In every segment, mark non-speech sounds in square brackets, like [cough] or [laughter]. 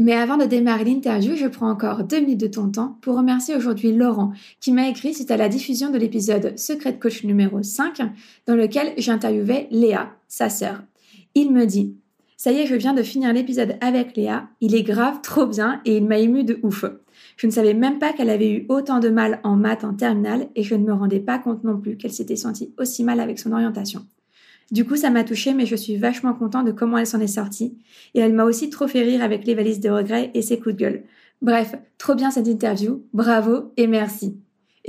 Mais avant de démarrer l'interview, je prends encore deux minutes de ton temps pour remercier aujourd'hui Laurent qui m'a écrit suite à la diffusion de l'épisode Secret Coach numéro 5 dans lequel j'interviewais Léa, sa sœur. Il me dit Ça y est, je viens de finir l'épisode avec Léa, il est grave, trop bien et il m'a ému de ouf. Je ne savais même pas qu'elle avait eu autant de mal en maths en terminale et je ne me rendais pas compte non plus qu'elle s'était sentie aussi mal avec son orientation. Du coup, ça m'a touchée, mais je suis vachement content de comment elle s'en est sortie. Et elle m'a aussi trop fait rire avec les valises de regrets et ses coups de gueule. Bref, trop bien cette interview. Bravo et merci.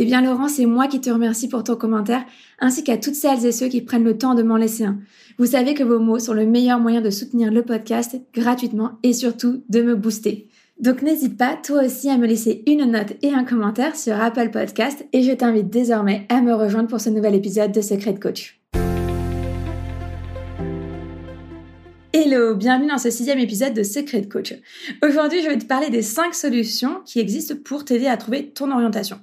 Eh bien, Laurent, c'est moi qui te remercie pour ton commentaire, ainsi qu'à toutes celles et ceux qui prennent le temps de m'en laisser un. Vous savez que vos mots sont le meilleur moyen de soutenir le podcast gratuitement et surtout de me booster. Donc n'hésite pas toi aussi à me laisser une note et un commentaire sur Apple Podcast et je t'invite désormais à me rejoindre pour ce nouvel épisode de Secret Coach. Hello, bienvenue dans ce sixième épisode de Secret Coach. Aujourd'hui, je vais te parler des cinq solutions qui existent pour t'aider à trouver ton orientation.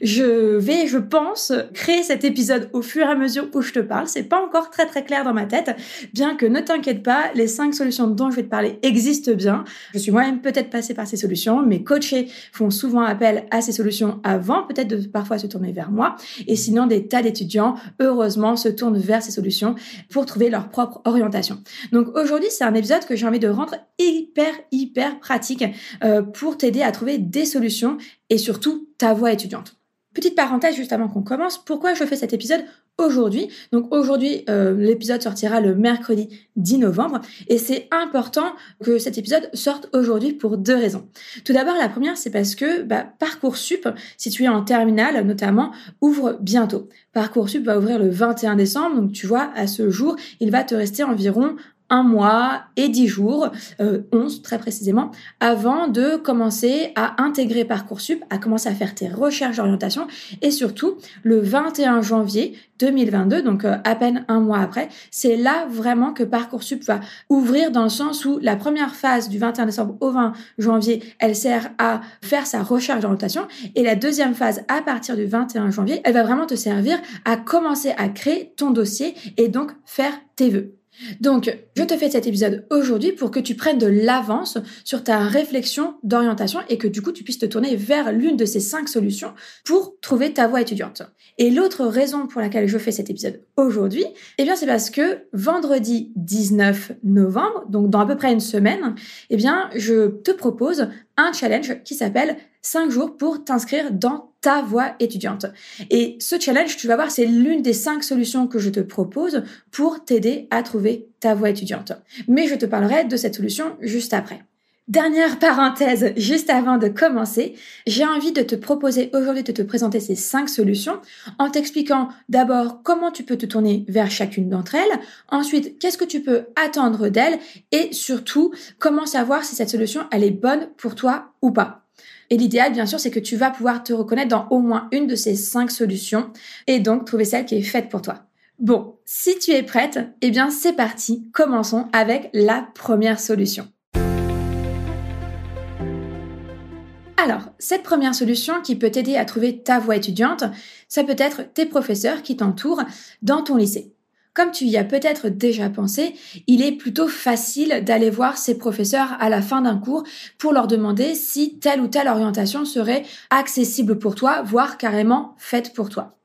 Je vais, je pense, créer cet épisode au fur et à mesure où je te parle. C'est pas encore très très clair dans ma tête, bien que ne t'inquiète pas, les cinq solutions dont je vais te parler existent bien. Je suis moi-même peut-être passée par ces solutions. Mes coachés font souvent appel à ces solutions avant peut-être de parfois se tourner vers moi. Et sinon, des tas d'étudiants, heureusement, se tournent vers ces solutions pour trouver leur propre orientation. Donc aujourd'hui, c'est un épisode que j'ai envie de rendre hyper, hyper pratique euh, pour t'aider à trouver des solutions et surtout ta voie étudiante. Petite parenthèse juste avant qu'on commence, pourquoi je fais cet épisode aujourd'hui? Donc aujourd'hui, euh, l'épisode sortira le mercredi 10 novembre et c'est important que cet épisode sorte aujourd'hui pour deux raisons. Tout d'abord, la première, c'est parce que bah, Parcoursup, situé en terminale notamment, ouvre bientôt. Parcoursup va ouvrir le 21 décembre, donc tu vois, à ce jour, il va te rester environ un mois et dix jours, euh, 11 très précisément, avant de commencer à intégrer Parcoursup, à commencer à faire tes recherches d'orientation et surtout le 21 janvier 2022, donc euh, à peine un mois après, c'est là vraiment que Parcoursup va ouvrir dans le sens où la première phase du 21 décembre au 20 janvier, elle sert à faire sa recherche d'orientation et la deuxième phase à partir du 21 janvier, elle va vraiment te servir à commencer à créer ton dossier et donc faire tes vœux. Donc, je te fais cet épisode aujourd'hui pour que tu prennes de l'avance sur ta réflexion d'orientation et que du coup, tu puisses te tourner vers l'une de ces cinq solutions pour trouver ta voie étudiante. Et l'autre raison pour laquelle je fais cet épisode aujourd'hui, eh bien, c'est parce que vendredi 19 novembre, donc dans à peu près une semaine, eh bien, je te propose un challenge qui s'appelle 5 jours pour t'inscrire dans ta voie étudiante. Et ce challenge, tu vas voir, c'est l'une des cinq solutions que je te propose pour t'aider à trouver ta voie étudiante. Mais je te parlerai de cette solution juste après. Dernière parenthèse, juste avant de commencer, j'ai envie de te proposer aujourd'hui de te présenter ces cinq solutions en t'expliquant d'abord comment tu peux te tourner vers chacune d'entre elles, ensuite qu'est-ce que tu peux attendre d'elles et surtout comment savoir si cette solution elle est bonne pour toi ou pas. Et l'idéal, bien sûr, c'est que tu vas pouvoir te reconnaître dans au moins une de ces cinq solutions et donc trouver celle qui est faite pour toi. Bon, si tu es prête, eh bien c'est parti, commençons avec la première solution. Alors, cette première solution qui peut t'aider à trouver ta voie étudiante, ça peut être tes professeurs qui t'entourent dans ton lycée. Comme tu y as peut-être déjà pensé, il est plutôt facile d'aller voir ces professeurs à la fin d'un cours pour leur demander si telle ou telle orientation serait accessible pour toi, voire carrément faite pour toi.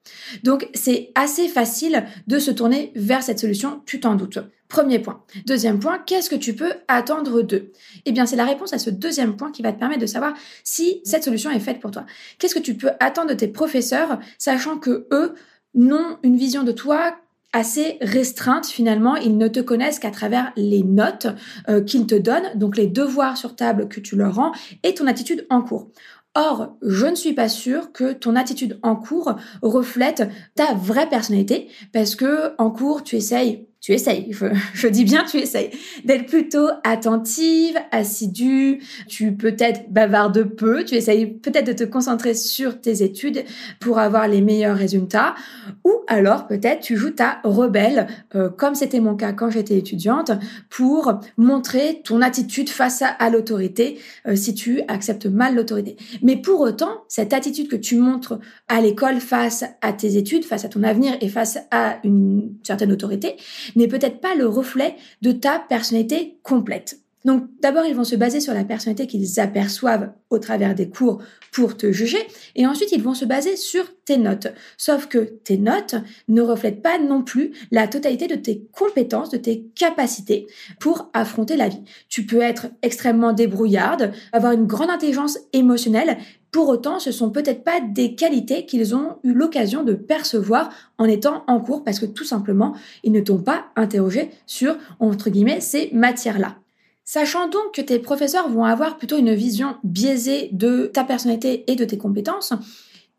Donc c'est assez facile de se tourner vers cette solution, tu t'en doutes. Premier point. Deuxième point, qu'est-ce que tu peux attendre d'eux? Eh bien, c'est la réponse à ce deuxième point qui va te permettre de savoir si cette solution est faite pour toi. Qu'est-ce que tu peux attendre de tes professeurs, sachant que eux n'ont une vision de toi assez restreinte finalement. Ils ne te connaissent qu'à travers les notes euh, qu'ils te donnent, donc les devoirs sur table que tu leur rends et ton attitude en cours. Or, je ne suis pas sûre que ton attitude en cours reflète ta vraie personnalité parce que en cours, tu essayes tu essayes, [laughs] je, dis bien tu essayes, d'être plutôt attentive, assidue, tu peut-être bavarde peu, tu essayes peut-être de te concentrer sur tes études pour avoir les meilleurs résultats, ou alors peut-être tu joues ta rebelle, euh, comme c'était mon cas quand j'étais étudiante, pour montrer ton attitude face à, l'autorité, euh, si tu acceptes mal l'autorité. Mais pour autant, cette attitude que tu montres à l'école face à tes études, face à ton avenir et face à une certaine autorité, n'est peut-être pas le reflet de ta personnalité complète. Donc d'abord, ils vont se baser sur la personnalité qu'ils aperçoivent au travers des cours pour te juger, et ensuite ils vont se baser sur tes notes. Sauf que tes notes ne reflètent pas non plus la totalité de tes compétences, de tes capacités pour affronter la vie. Tu peux être extrêmement débrouillarde, avoir une grande intelligence émotionnelle, pour autant, ce sont peut-être pas des qualités qu'ils ont eu l'occasion de percevoir en étant en cours parce que tout simplement, ils ne t'ont pas interrogé sur, entre guillemets, ces matières-là. Sachant donc que tes professeurs vont avoir plutôt une vision biaisée de ta personnalité et de tes compétences,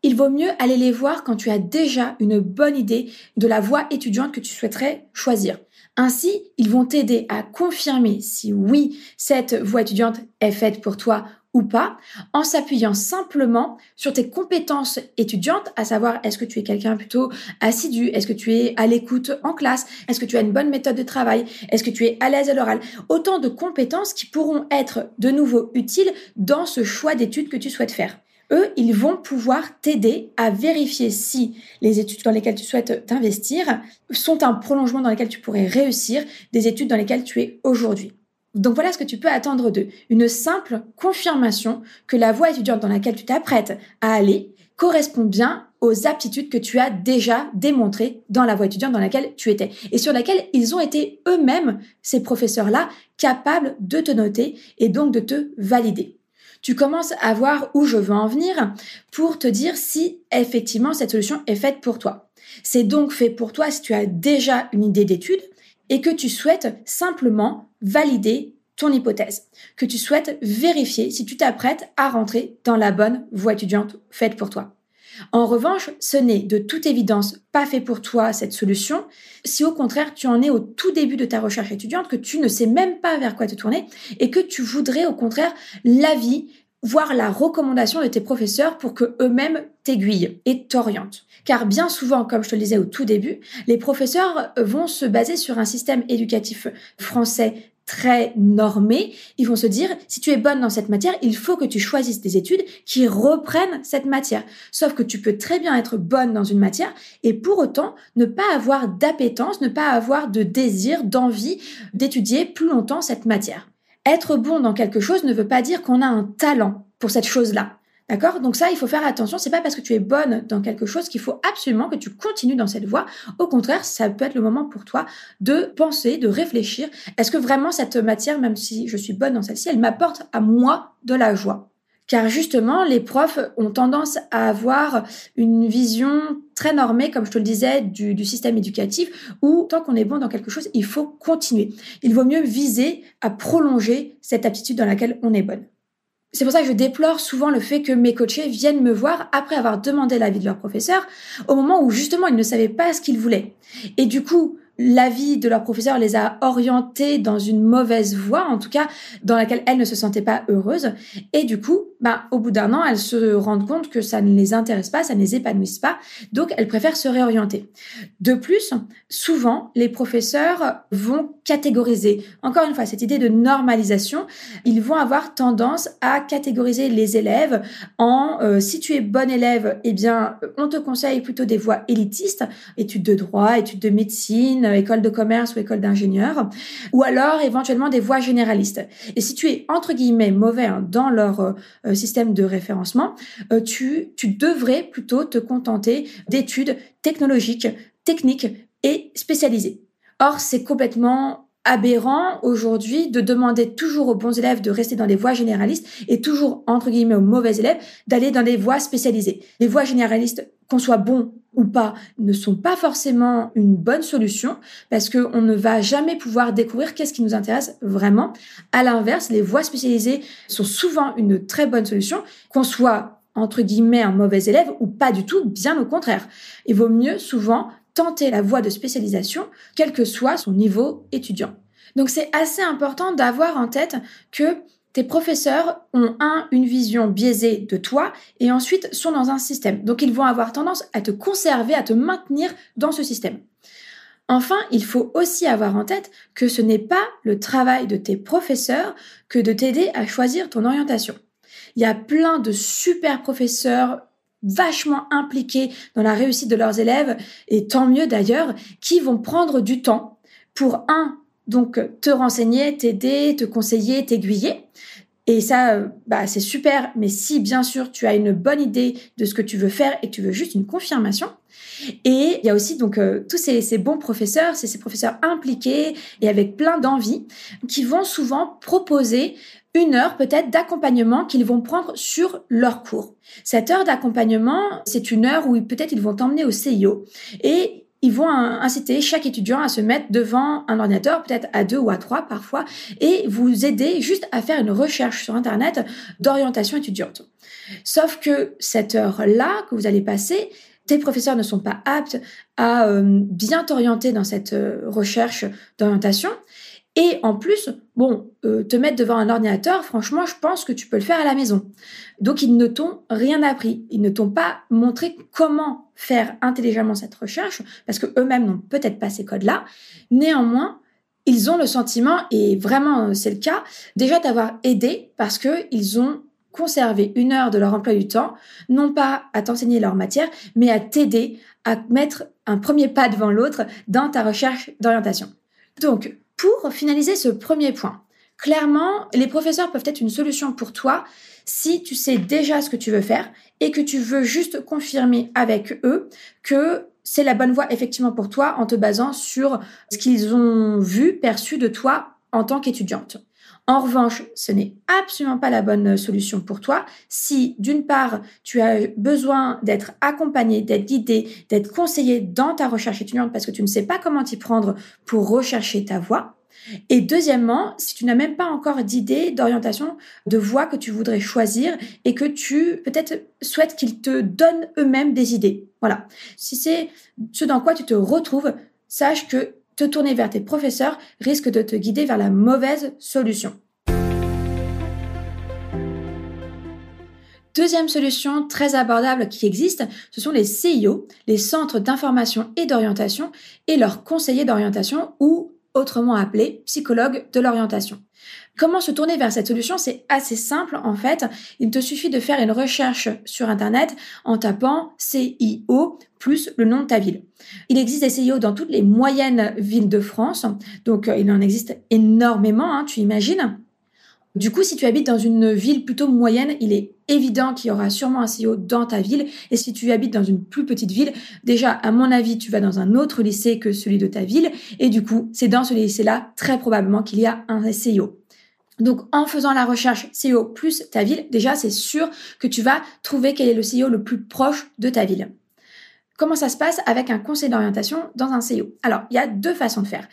il vaut mieux aller les voir quand tu as déjà une bonne idée de la voie étudiante que tu souhaiterais choisir. Ainsi, ils vont t'aider à confirmer si oui, cette voie étudiante est faite pour toi ou pas, en s'appuyant simplement sur tes compétences étudiantes, à savoir est-ce que tu es quelqu'un plutôt assidu, est-ce que tu es à l'écoute en classe, est-ce que tu as une bonne méthode de travail, est-ce que tu es à l'aise à l'oral? Autant de compétences qui pourront être de nouveau utiles dans ce choix d'études que tu souhaites faire. Eux, ils vont pouvoir t'aider à vérifier si les études dans lesquelles tu souhaites t'investir sont un prolongement dans lequel tu pourrais réussir des études dans lesquelles tu es aujourd'hui. Donc voilà ce que tu peux attendre d'eux. Une simple confirmation que la voie étudiante dans laquelle tu t'apprêtes à aller correspond bien aux aptitudes que tu as déjà démontrées dans la voie étudiante dans laquelle tu étais et sur laquelle ils ont été eux-mêmes, ces professeurs-là, capables de te noter et donc de te valider. Tu commences à voir où je veux en venir pour te dire si effectivement cette solution est faite pour toi. C'est donc fait pour toi si tu as déjà une idée d'étude et que tu souhaites simplement valider ton hypothèse, que tu souhaites vérifier si tu t'apprêtes à rentrer dans la bonne voie étudiante faite pour toi. En revanche, ce n'est de toute évidence pas fait pour toi cette solution si au contraire tu en es au tout début de ta recherche étudiante, que tu ne sais même pas vers quoi te tourner et que tu voudrais au contraire l'avis, voire la recommandation de tes professeurs pour que eux-mêmes t'aiguillent et t'orientent. Car bien souvent, comme je te le disais au tout début, les professeurs vont se baser sur un système éducatif français très normé, ils vont se dire, si tu es bonne dans cette matière, il faut que tu choisisses des études qui reprennent cette matière. Sauf que tu peux très bien être bonne dans une matière et pour autant ne pas avoir d'appétence, ne pas avoir de désir, d'envie d'étudier plus longtemps cette matière. Être bon dans quelque chose ne veut pas dire qu'on a un talent pour cette chose-là. D'accord? Donc ça, il faut faire attention. C'est pas parce que tu es bonne dans quelque chose qu'il faut absolument que tu continues dans cette voie. Au contraire, ça peut être le moment pour toi de penser, de réfléchir. Est-ce que vraiment cette matière, même si je suis bonne dans celle-ci, elle m'apporte à moi de la joie? Car justement, les profs ont tendance à avoir une vision très normée, comme je te le disais, du, système éducatif, où tant qu'on est bon dans quelque chose, il faut continuer. Il vaut mieux viser à prolonger cette aptitude dans laquelle on est bonne. C'est pour ça que je déplore souvent le fait que mes coachés viennent me voir après avoir demandé l'avis de leur professeur au moment où justement ils ne savaient pas ce qu'ils voulaient. Et du coup, l'avis de leur professeur les a orientés dans une mauvaise voie, en tout cas dans laquelle elles ne se sentaient pas heureuses. Et du coup, bah, au bout d'un an, elles se rendent compte que ça ne les intéresse pas, ça ne les épanouisse pas, donc elles préfèrent se réorienter. De plus, souvent, les professeurs vont catégoriser. Encore une fois, cette idée de normalisation, ils vont avoir tendance à catégoriser les élèves en euh, si tu es bon élève, eh bien, on te conseille plutôt des voies élitistes, études de droit, études de médecine, école de commerce ou école d'ingénieur, ou alors éventuellement des voies généralistes. Et si tu es entre guillemets mauvais hein, dans leur euh, système de référencement, euh, tu, tu devrais plutôt te contenter d'études technologiques, techniques et spécialisées. Or, c'est complètement aberrant aujourd'hui de demander toujours aux bons élèves de rester dans les voies généralistes et toujours, entre guillemets, aux mauvais élèves d'aller dans les voies spécialisées. Les voies généralistes, qu'on soit bon ou pas, ne sont pas forcément une bonne solution parce qu'on ne va jamais pouvoir découvrir qu'est-ce qui nous intéresse vraiment. À l'inverse, les voies spécialisées sont souvent une très bonne solution, qu'on soit entre guillemets un mauvais élève ou pas du tout, bien au contraire. Il vaut mieux souvent tenter la voie de spécialisation, quel que soit son niveau étudiant. Donc c'est assez important d'avoir en tête que tes professeurs ont un, une vision biaisée de toi et ensuite sont dans un système. Donc ils vont avoir tendance à te conserver, à te maintenir dans ce système. Enfin, il faut aussi avoir en tête que ce n'est pas le travail de tes professeurs que de t'aider à choisir ton orientation. Il y a plein de super professeurs vachement impliqués dans la réussite de leurs élèves, et tant mieux d'ailleurs, qui vont prendre du temps pour, un, donc te renseigner, t'aider, te conseiller, t'aiguiller. Et ça, euh, bah, c'est super, mais si bien sûr tu as une bonne idée de ce que tu veux faire et tu veux juste une confirmation. Et il y a aussi donc euh, tous ces, ces, bons professeurs, c'est ces professeurs impliqués et avec plein d'envie qui vont souvent proposer une heure peut-être d'accompagnement qu'ils vont prendre sur leur cours. Cette heure d'accompagnement, c'est une heure où peut-être ils vont t'emmener au CIO et ils vont inciter chaque étudiant à se mettre devant un ordinateur, peut-être à deux ou à trois parfois, et vous aider juste à faire une recherche sur Internet d'orientation étudiante. Sauf que cette heure-là que vous allez passer, tes professeurs ne sont pas aptes à euh, bien t'orienter dans cette euh, recherche d'orientation. Et en plus, bon, euh, te mettre devant un ordinateur, franchement, je pense que tu peux le faire à la maison. Donc, ils ne t'ont rien appris. Ils ne t'ont pas montré comment faire intelligemment cette recherche, parce que eux-mêmes n'ont peut-être pas ces codes-là. Néanmoins, ils ont le sentiment, et vraiment c'est le cas, déjà d'avoir aidé parce que ils ont conservé une heure de leur emploi du temps, non pas à t'enseigner leur matière, mais à t'aider à mettre un premier pas devant l'autre dans ta recherche d'orientation. Donc, pour finaliser ce premier point, clairement, les professeurs peuvent être une solution pour toi si tu sais déjà ce que tu veux faire et que tu veux juste confirmer avec eux que c'est la bonne voie effectivement pour toi en te basant sur ce qu'ils ont vu, perçu de toi en tant qu'étudiante. En revanche, ce n'est absolument pas la bonne solution pour toi si, d'une part, tu as besoin d'être accompagné, d'être guidé, d'être conseillé dans ta recherche étudiante parce que tu ne sais pas comment t'y prendre pour rechercher ta voie. Et deuxièmement, si tu n'as même pas encore d'idée, d'orientation, de voie que tu voudrais choisir et que tu peut-être souhaites qu'ils te donnent eux-mêmes des idées. Voilà. Si c'est ce dans quoi tu te retrouves, sache que te tourner vers tes professeurs risque de te guider vers la mauvaise solution. Deuxième solution très abordable qui existe, ce sont les CIO, les centres d'information et d'orientation, et leurs conseillers d'orientation ou autrement appelé psychologue de l'orientation. Comment se tourner vers cette solution C'est assez simple en fait. Il te suffit de faire une recherche sur Internet en tapant CIO plus le nom de ta ville. Il existe des CIO dans toutes les moyennes villes de France, donc euh, il en existe énormément, hein, tu imagines. Du coup, si tu habites dans une ville plutôt moyenne, il est évident qu'il y aura sûrement un CEO dans ta ville. Et si tu habites dans une plus petite ville, déjà, à mon avis, tu vas dans un autre lycée que celui de ta ville. Et du coup, c'est dans ce lycée-là, très probablement, qu'il y a un CEO. Donc, en faisant la recherche CEO plus ta ville, déjà, c'est sûr que tu vas trouver quel est le CEO le plus proche de ta ville. Comment ça se passe avec un conseil d'orientation dans un CEO Alors, il y a deux façons de faire.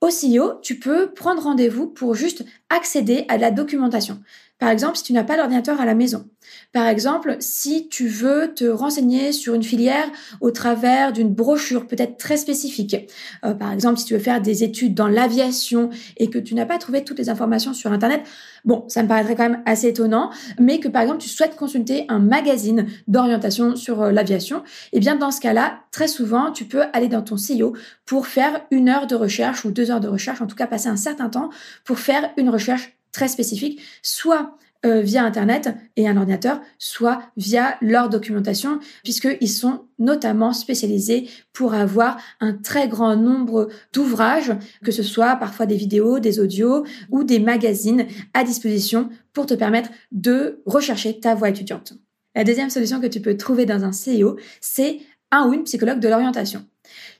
Au CEO, tu peux prendre rendez-vous pour juste accéder à la documentation. Par exemple, si tu n'as pas d'ordinateur à la maison. Par exemple, si tu veux te renseigner sur une filière au travers d'une brochure peut-être très spécifique. Euh, par exemple, si tu veux faire des études dans l'aviation et que tu n'as pas trouvé toutes les informations sur Internet, bon, ça me paraîtrait quand même assez étonnant, mais que par exemple, tu souhaites consulter un magazine d'orientation sur euh, l'aviation, eh bien, dans ce cas-là, très souvent, tu peux aller dans ton CEO pour faire une heure de recherche ou deux heures de recherche, en tout cas passer un certain temps pour faire une recherche très spécifique, soit euh, via Internet et un ordinateur, soit via leur documentation, puisqu'ils sont notamment spécialisés pour avoir un très grand nombre d'ouvrages, que ce soit parfois des vidéos, des audios ou des magazines à disposition pour te permettre de rechercher ta voie étudiante. La deuxième solution que tu peux trouver dans un CEO, c'est un ou une psychologue de l'orientation.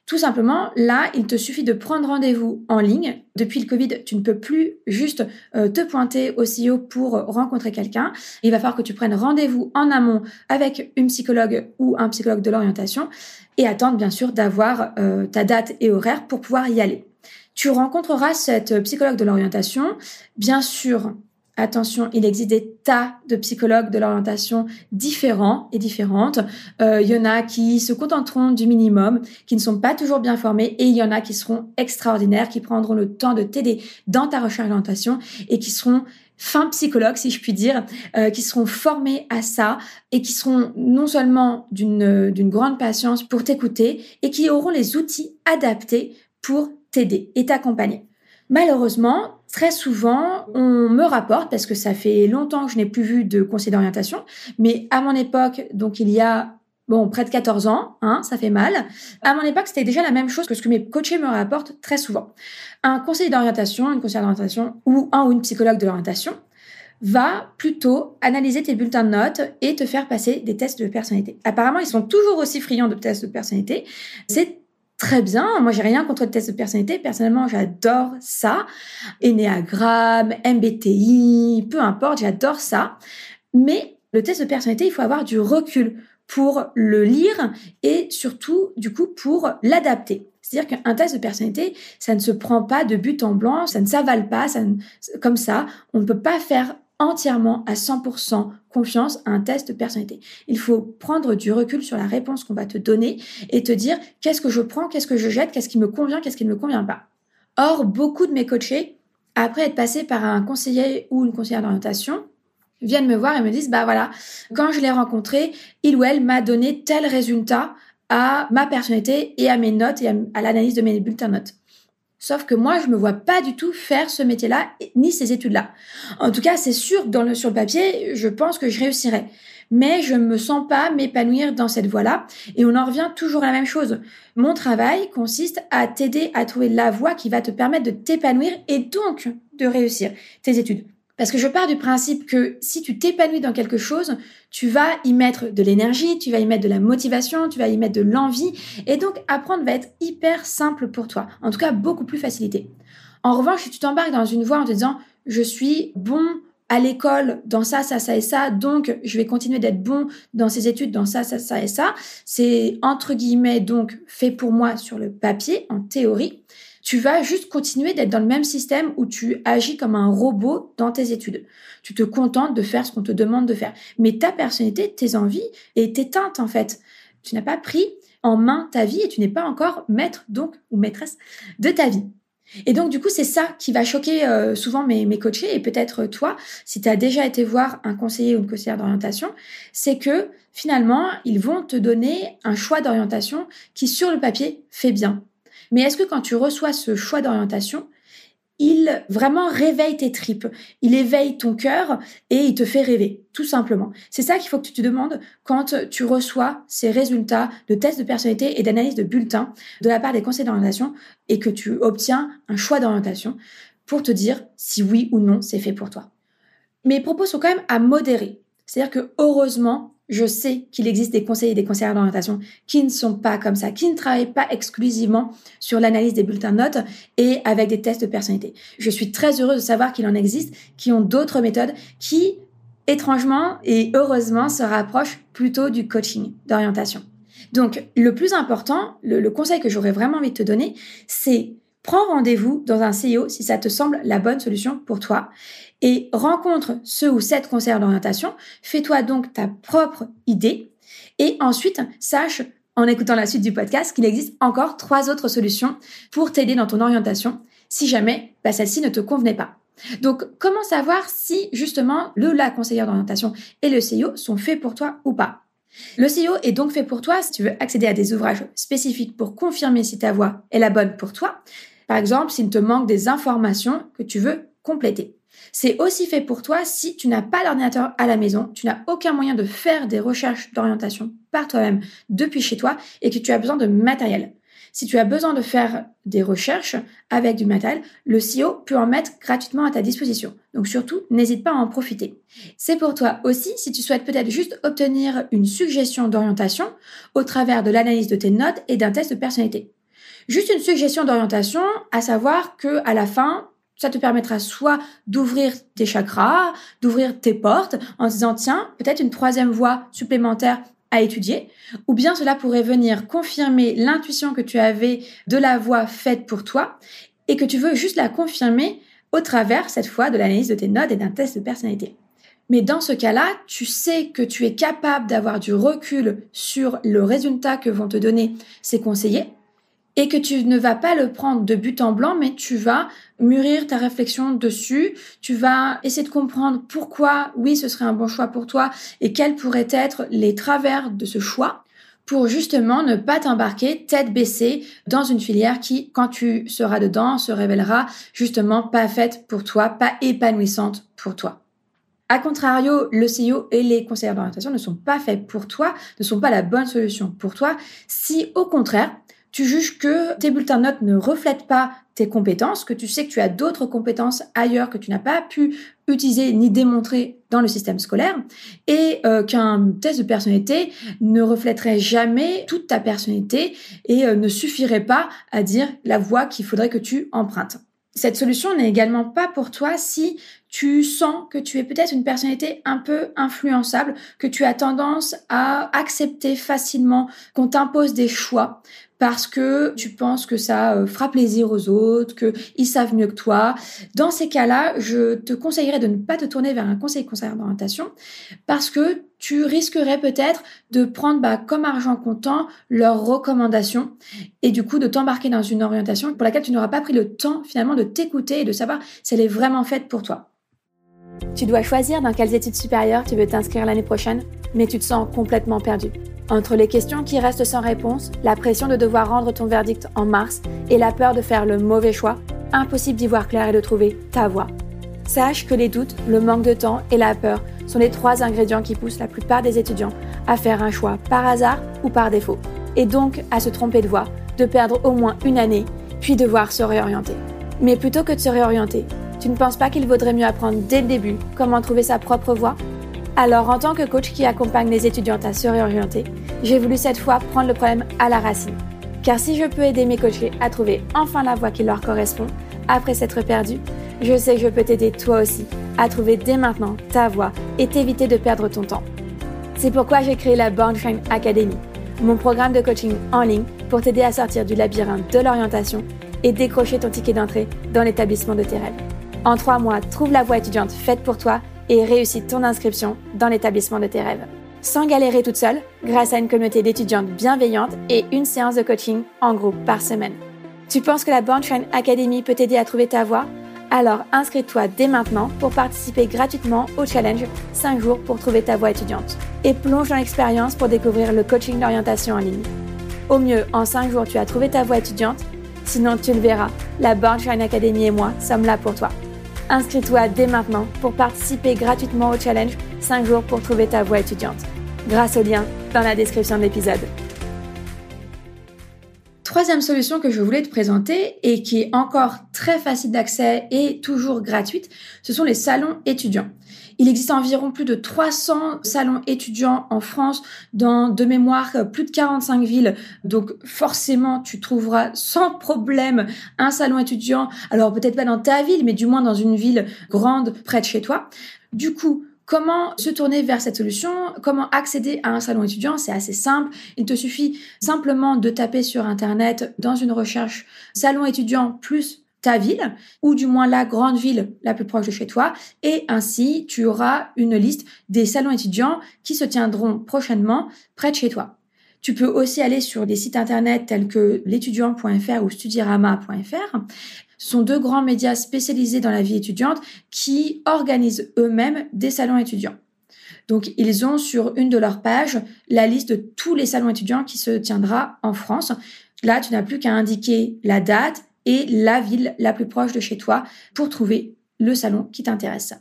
Tout simplement, là, il te suffit de prendre rendez-vous en ligne. Depuis le Covid, tu ne peux plus juste euh, te pointer au CEO pour rencontrer quelqu'un. Il va falloir que tu prennes rendez-vous en amont avec une psychologue ou un psychologue de l'orientation et attendre bien sûr d'avoir euh, ta date et horaire pour pouvoir y aller. Tu rencontreras cette psychologue de l'orientation, bien sûr Attention, il existe des tas de psychologues de l'orientation différents et différentes. Euh, il y en a qui se contenteront du minimum, qui ne sont pas toujours bien formés, et il y en a qui seront extraordinaires, qui prendront le temps de t'aider dans ta recherche d'orientation et qui seront fins psychologues, si je puis dire, euh, qui seront formés à ça et qui seront non seulement d'une grande patience pour t'écouter et qui auront les outils adaptés pour t'aider et t'accompagner. Malheureusement, très souvent, on me rapporte, parce que ça fait longtemps que je n'ai plus vu de conseil d'orientation, mais à mon époque, donc il y a bon, près de 14 ans, hein, ça fait mal. À mon époque, c'était déjà la même chose que ce que mes coachés me rapportent très souvent. Un conseiller d'orientation, une conseillère d'orientation ou un ou une psychologue de l'orientation va plutôt analyser tes bulletins de notes et te faire passer des tests de personnalité. Apparemment, ils sont toujours aussi friands de tests de personnalité. C'est très bien. Moi, j'ai rien contre le test de personnalité. Personnellement, j'adore ça. Ennéagramme, MBTI, peu importe, j'adore ça. Mais le test de personnalité, il faut avoir du recul pour le lire et surtout, du coup, pour l'adapter. C'est-à-dire qu'un test de personnalité, ça ne se prend pas de but en blanc, ça ne s'avale pas, ça comme ça. On ne peut pas faire entièrement à 100% confiance à un test de personnalité. Il faut prendre du recul sur la réponse qu'on va te donner et te dire qu'est-ce que je prends, qu'est-ce que je jette, qu'est-ce qui me convient, qu'est-ce qui ne me convient pas. Or, beaucoup de mes coachés, après être passés par un conseiller ou une conseillère d'orientation, viennent me voir et me disent, bah voilà, quand je l'ai rencontré, il ou elle m'a donné tel résultat à ma personnalité et à mes notes et à, l'analyse de mes bulletins notes. Sauf que moi, je me vois pas du tout faire ce métier-là, ni ces études-là. En tout cas, c'est sûr, dans sur le papier, je pense que je réussirai. Mais je ne me sens pas m'épanouir dans cette voie-là. Et on en revient toujours à la même chose. Mon travail consiste à t'aider à trouver la voie qui va te permettre de t'épanouir et donc de réussir tes études. Parce que je pars du principe que si tu t'épanouis dans quelque chose, tu vas y mettre de l'énergie, tu vas y mettre de la motivation, tu vas y mettre de l'envie. Et donc, apprendre va être hyper simple pour toi. En tout cas, beaucoup plus facilité. En revanche, si tu t'embarques dans une voie en te disant, je suis bon à l'école dans ça, ça, ça et ça, donc je vais continuer d'être bon dans ces études dans ça, ça, ça et ça, c'est entre guillemets donc fait pour moi sur le papier, en théorie tu vas juste continuer d'être dans le même système où tu agis comme un robot dans tes études. Tu te contentes de faire ce qu'on te demande de faire. Mais ta personnalité, tes envies est éteinte en fait. Tu n'as pas pris en main ta vie et tu n'es pas encore maître donc ou maîtresse de ta vie. Et donc, du coup, c'est ça qui va choquer euh, souvent mes, mes coachés et peut-être toi, si tu as déjà été voir un conseiller ou une conseillère d'orientation, c'est que finalement, ils vont te donner un choix d'orientation qui, sur le papier, fait bien. Mais est-ce que quand tu reçois ce choix d'orientation, il vraiment réveille tes tripes, il éveille ton cœur et il te fait rêver, tout simplement. C'est ça qu'il faut que tu te demandes quand tu reçois ces résultats de tests de personnalité et d'analyse de bulletins de la part des conseils d'orientation et que tu obtiens un choix d'orientation pour te dire si oui ou non c'est fait pour toi. Mes propos sont quand même à modérer. C'est-à-dire que heureusement, je sais qu'il existe des conseillers et des conseillères d'orientation qui ne sont pas comme ça, qui ne travaillent pas exclusivement sur l'analyse des bulletins de notes et avec des tests de personnalité. Je suis très heureuse de savoir qu'il en existe, qui ont d'autres méthodes, qui, étrangement et heureusement, se rapprochent plutôt du coaching d'orientation. Donc, le plus important, le, le conseil que j'aurais vraiment envie de te donner, c'est Prends rendez-vous dans un CIO si ça te semble la bonne solution pour toi et rencontre ce ou cette conseillère d'orientation. Fais-toi donc ta propre idée et ensuite sache en écoutant la suite du podcast qu'il existe encore trois autres solutions pour t'aider dans ton orientation si jamais bah, celle-ci ne te convenait pas. Donc, comment savoir si justement le la conseillère d'orientation et le CIO sont faits pour toi ou pas? Le CIO est donc fait pour toi si tu veux accéder à des ouvrages spécifiques pour confirmer si ta voix est la bonne pour toi. Par exemple, s'il te manque des informations que tu veux compléter. C'est aussi fait pour toi si tu n'as pas d'ordinateur à la maison, tu n'as aucun moyen de faire des recherches d'orientation par toi-même depuis chez toi et que tu as besoin de matériel. Si tu as besoin de faire des recherches avec du matériel, le CEO peut en mettre gratuitement à ta disposition. Donc surtout, n'hésite pas à en profiter. C'est pour toi aussi si tu souhaites peut-être juste obtenir une suggestion d'orientation au travers de l'analyse de tes notes et d'un test de personnalité. Juste une suggestion d'orientation, à savoir que à la fin, ça te permettra soit d'ouvrir tes chakras, d'ouvrir tes portes en disant tiens, peut-être une troisième voie supplémentaire à étudier, ou bien cela pourrait venir confirmer l'intuition que tu avais de la voie faite pour toi et que tu veux juste la confirmer au travers, cette fois, de l'analyse de tes notes et d'un test de personnalité. Mais dans ce cas-là, tu sais que tu es capable d'avoir du recul sur le résultat que vont te donner ces conseillers et que tu ne vas pas le prendre de but en blanc, mais tu vas mûrir ta réflexion dessus, tu vas essayer de comprendre pourquoi oui ce serait un bon choix pour toi et quels pourraient être les travers de ce choix pour justement ne pas t'embarquer tête baissée dans une filière qui, quand tu seras dedans, se révélera justement pas faite pour toi, pas épanouissante pour toi. A contrario, le CEO et les conseillers d'orientation ne sont pas faits pour toi, ne sont pas la bonne solution pour toi. Si au contraire, tu juges que tes bulletins de notes ne reflètent pas tes compétences, que tu sais que tu as d'autres compétences ailleurs que tu n'as pas pu utiliser ni démontrer dans le système scolaire, et euh, qu'un test de personnalité ne reflèterait jamais toute ta personnalité et euh, ne suffirait pas à dire la voie qu'il faudrait que tu empruntes. Cette solution n'est également pas pour toi si tu sens que tu es peut-être une personnalité un peu influençable, que tu as tendance à accepter facilement qu'on t'impose des choix parce que tu penses que ça euh, fera plaisir aux autres, qu'ils savent mieux que toi. Dans ces cas-là, je te conseillerais de ne pas te tourner vers un conseil conseiller d'orientation parce que tu risquerais peut-être de prendre bah, comme argent comptant leurs recommandations et du coup de t'embarquer dans une orientation pour laquelle tu n'auras pas pris le temps finalement de t'écouter et de savoir si elle est vraiment faite pour toi. Tu dois choisir dans quelles études supérieures tu veux t'inscrire l'année prochaine, mais tu te sens complètement perdu. Entre les questions qui restent sans réponse, la pression de devoir rendre ton verdict en mars et la peur de faire le mauvais choix, impossible d'y voir clair et de trouver ta voie. Sache que les doutes, le manque de temps et la peur sont les trois ingrédients qui poussent la plupart des étudiants à faire un choix par hasard ou par défaut, et donc à se tromper de voie, de perdre au moins une année, puis devoir se réorienter. Mais plutôt que de se réorienter, tu ne penses pas qu'il vaudrait mieux apprendre dès le début comment trouver sa propre voie? Alors, en tant que coach qui accompagne les étudiantes à se réorienter, j'ai voulu cette fois prendre le problème à la racine. Car si je peux aider mes coachés à trouver enfin la voie qui leur correspond, après s'être perdus, je sais que je peux t'aider toi aussi à trouver dès maintenant ta voie et t'éviter de perdre ton temps. C'est pourquoi j'ai créé la Born Train Academy, mon programme de coaching en ligne pour t'aider à sortir du labyrinthe de l'orientation et décrocher ton ticket d'entrée dans l'établissement de tes rêves. En trois mois, trouve la voie étudiante faite pour toi et réussis ton inscription dans l'établissement de tes rêves. Sans galérer toute seule, grâce à une communauté d'étudiantes bienveillantes et une séance de coaching en groupe par semaine. Tu penses que la Born Train Academy peut t'aider à trouver ta voie? Alors inscris-toi dès maintenant pour participer gratuitement au challenge 5 jours pour trouver ta voie étudiante et plonge dans l'expérience pour découvrir le coaching d'orientation en ligne. Au mieux, en 5 jours, tu as trouvé ta voie étudiante. Sinon, tu le verras, la Born Train Academy et moi sommes là pour toi. Inscris-toi dès maintenant pour participer gratuitement au challenge 5 jours pour trouver ta voie étudiante. Grâce au lien dans la description de l'épisode. Troisième solution que je voulais te présenter et qui est encore très facile d'accès et toujours gratuite, ce sont les salons étudiants. Il existe environ plus de 300 salons étudiants en France, dans de mémoire plus de 45 villes. Donc forcément, tu trouveras sans problème un salon étudiant. Alors peut-être pas dans ta ville, mais du moins dans une ville grande près de chez toi. Du coup, Comment se tourner vers cette solution? Comment accéder à un salon étudiant? C'est assez simple. Il te suffit simplement de taper sur Internet dans une recherche salon étudiant plus ta ville, ou du moins la grande ville la plus proche de chez toi, et ainsi tu auras une liste des salons étudiants qui se tiendront prochainement près de chez toi. Tu peux aussi aller sur des sites internet tels que l'étudiant.fr ou studirama.fr. Ce sont deux grands médias spécialisés dans la vie étudiante qui organisent eux-mêmes des salons étudiants. Donc, ils ont sur une de leurs pages la liste de tous les salons étudiants qui se tiendra en France. Là, tu n'as plus qu'à indiquer la date et la ville la plus proche de chez toi pour trouver le salon qui t'intéresse.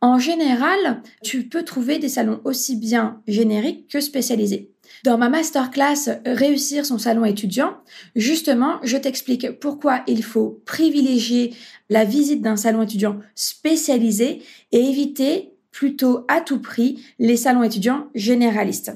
En général, tu peux trouver des salons aussi bien génériques que spécialisés. Dans ma masterclass Réussir son salon étudiant, justement, je t'explique pourquoi il faut privilégier la visite d'un salon étudiant spécialisé et éviter plutôt à tout prix les salons étudiants généralistes.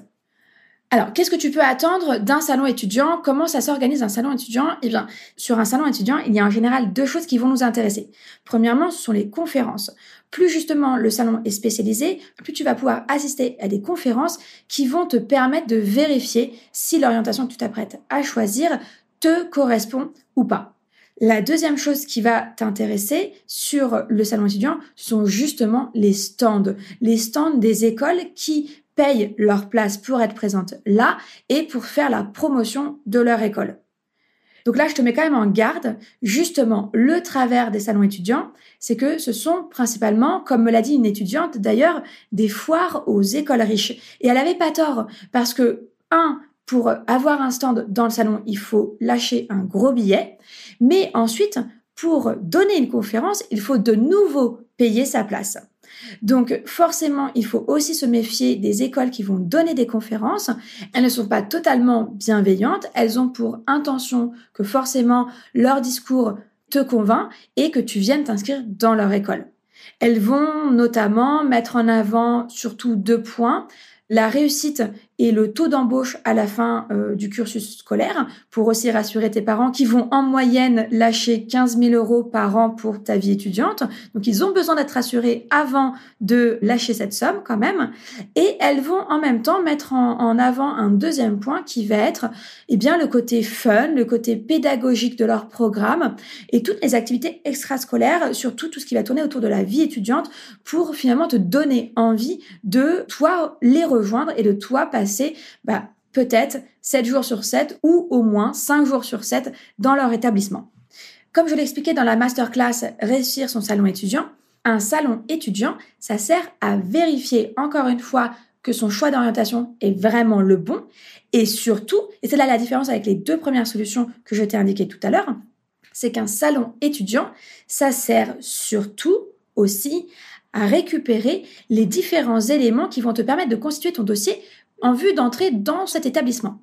Alors, qu'est-ce que tu peux attendre d'un salon étudiant? Comment ça s'organise un salon étudiant? Eh bien, sur un salon étudiant, il y a en général deux choses qui vont nous intéresser. Premièrement, ce sont les conférences. Plus justement le salon est spécialisé, plus tu vas pouvoir assister à des conférences qui vont te permettre de vérifier si l'orientation que tu t'apprêtes à choisir te correspond ou pas. La deuxième chose qui va t'intéresser sur le salon étudiant sont justement les stands. Les stands des écoles qui payent leur place pour être présentes là et pour faire la promotion de leur école. Donc là, je te mets quand même en garde. Justement, le travers des salons étudiants, c'est que ce sont principalement, comme me l'a dit une étudiante d'ailleurs, des foires aux écoles riches. Et elle avait pas tort, parce que, un, pour avoir un stand dans le salon, il faut lâcher un gros billet. Mais ensuite, pour donner une conférence, il faut de nouveau payer sa place. Donc forcément, il faut aussi se méfier des écoles qui vont donner des conférences. Elles ne sont pas totalement bienveillantes, elles ont pour intention que forcément leur discours te convainc et que tu viennes t'inscrire dans leur école. Elles vont notamment mettre en avant surtout deux points la réussite et le taux d'embauche à la fin euh, du cursus scolaire pour aussi rassurer tes parents qui vont en moyenne lâcher 15 000 euros par an pour ta vie étudiante. Donc ils ont besoin d'être rassurés avant de lâcher cette somme quand même. Et elles vont en même temps mettre en, avant un deuxième point qui va être eh bien le côté fun, le côté pédagogique de leur programme et toutes les activités extrascolaires, surtout tout ce qui va tourner autour de la vie étudiante pour finalement te donner envie de toi les rejoindre et de toi passer bah, peut-être 7 jours sur 7 ou au moins 5 jours sur 7 dans leur établissement. Comme je l'expliquais dans la masterclass Réussir son salon étudiant, un salon étudiant, ça sert à vérifier encore une fois que son choix d'orientation est vraiment le bon et surtout, et c'est là la différence avec les deux premières solutions que je t'ai indiquées tout à l'heure, c'est qu'un salon étudiant, ça sert surtout aussi à récupérer les différents éléments qui vont te permettre de constituer ton dossier en vue d'entrer dans cet établissement.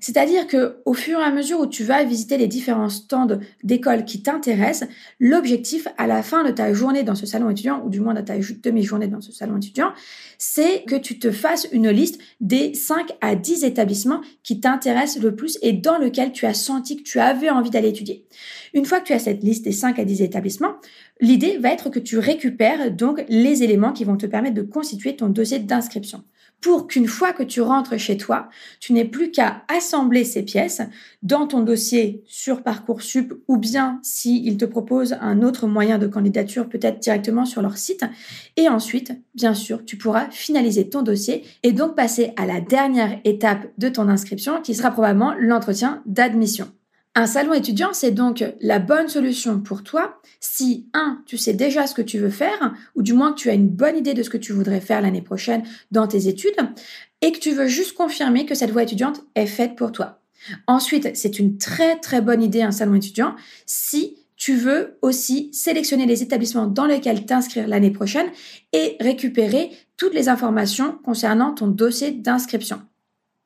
C'est-à-dire que au fur et à mesure où tu vas visiter les différents stands d'école qui t'intéressent, l'objectif à la fin de ta journée dans ce salon étudiant, ou du moins de ta demi-journée dans ce salon étudiant, c'est que tu te fasses une liste des 5 à 10 établissements qui t'intéressent le plus et dans lesquels tu as senti que tu avais envie d'aller étudier. Une fois que tu as cette liste des 5 à 10 établissements, l'idée va être que tu récupères donc les éléments qui vont te permettre de constituer ton dossier d'inscription pour qu'une fois que tu rentres chez toi, tu n'aies plus qu'à assembler ces pièces dans ton dossier sur Parcoursup ou bien s'ils te proposent un autre moyen de candidature, peut-être directement sur leur site. Et ensuite, bien sûr, tu pourras finaliser ton dossier et donc passer à la dernière étape de ton inscription qui sera probablement l'entretien d'admission. Un salon étudiant, c'est donc la bonne solution pour toi si, un, tu sais déjà ce que tu veux faire, ou du moins que tu as une bonne idée de ce que tu voudrais faire l'année prochaine dans tes études, et que tu veux juste confirmer que cette voie étudiante est faite pour toi. Ensuite, c'est une très très bonne idée un salon étudiant si tu veux aussi sélectionner les établissements dans lesquels t'inscrire l'année prochaine et récupérer toutes les informations concernant ton dossier d'inscription.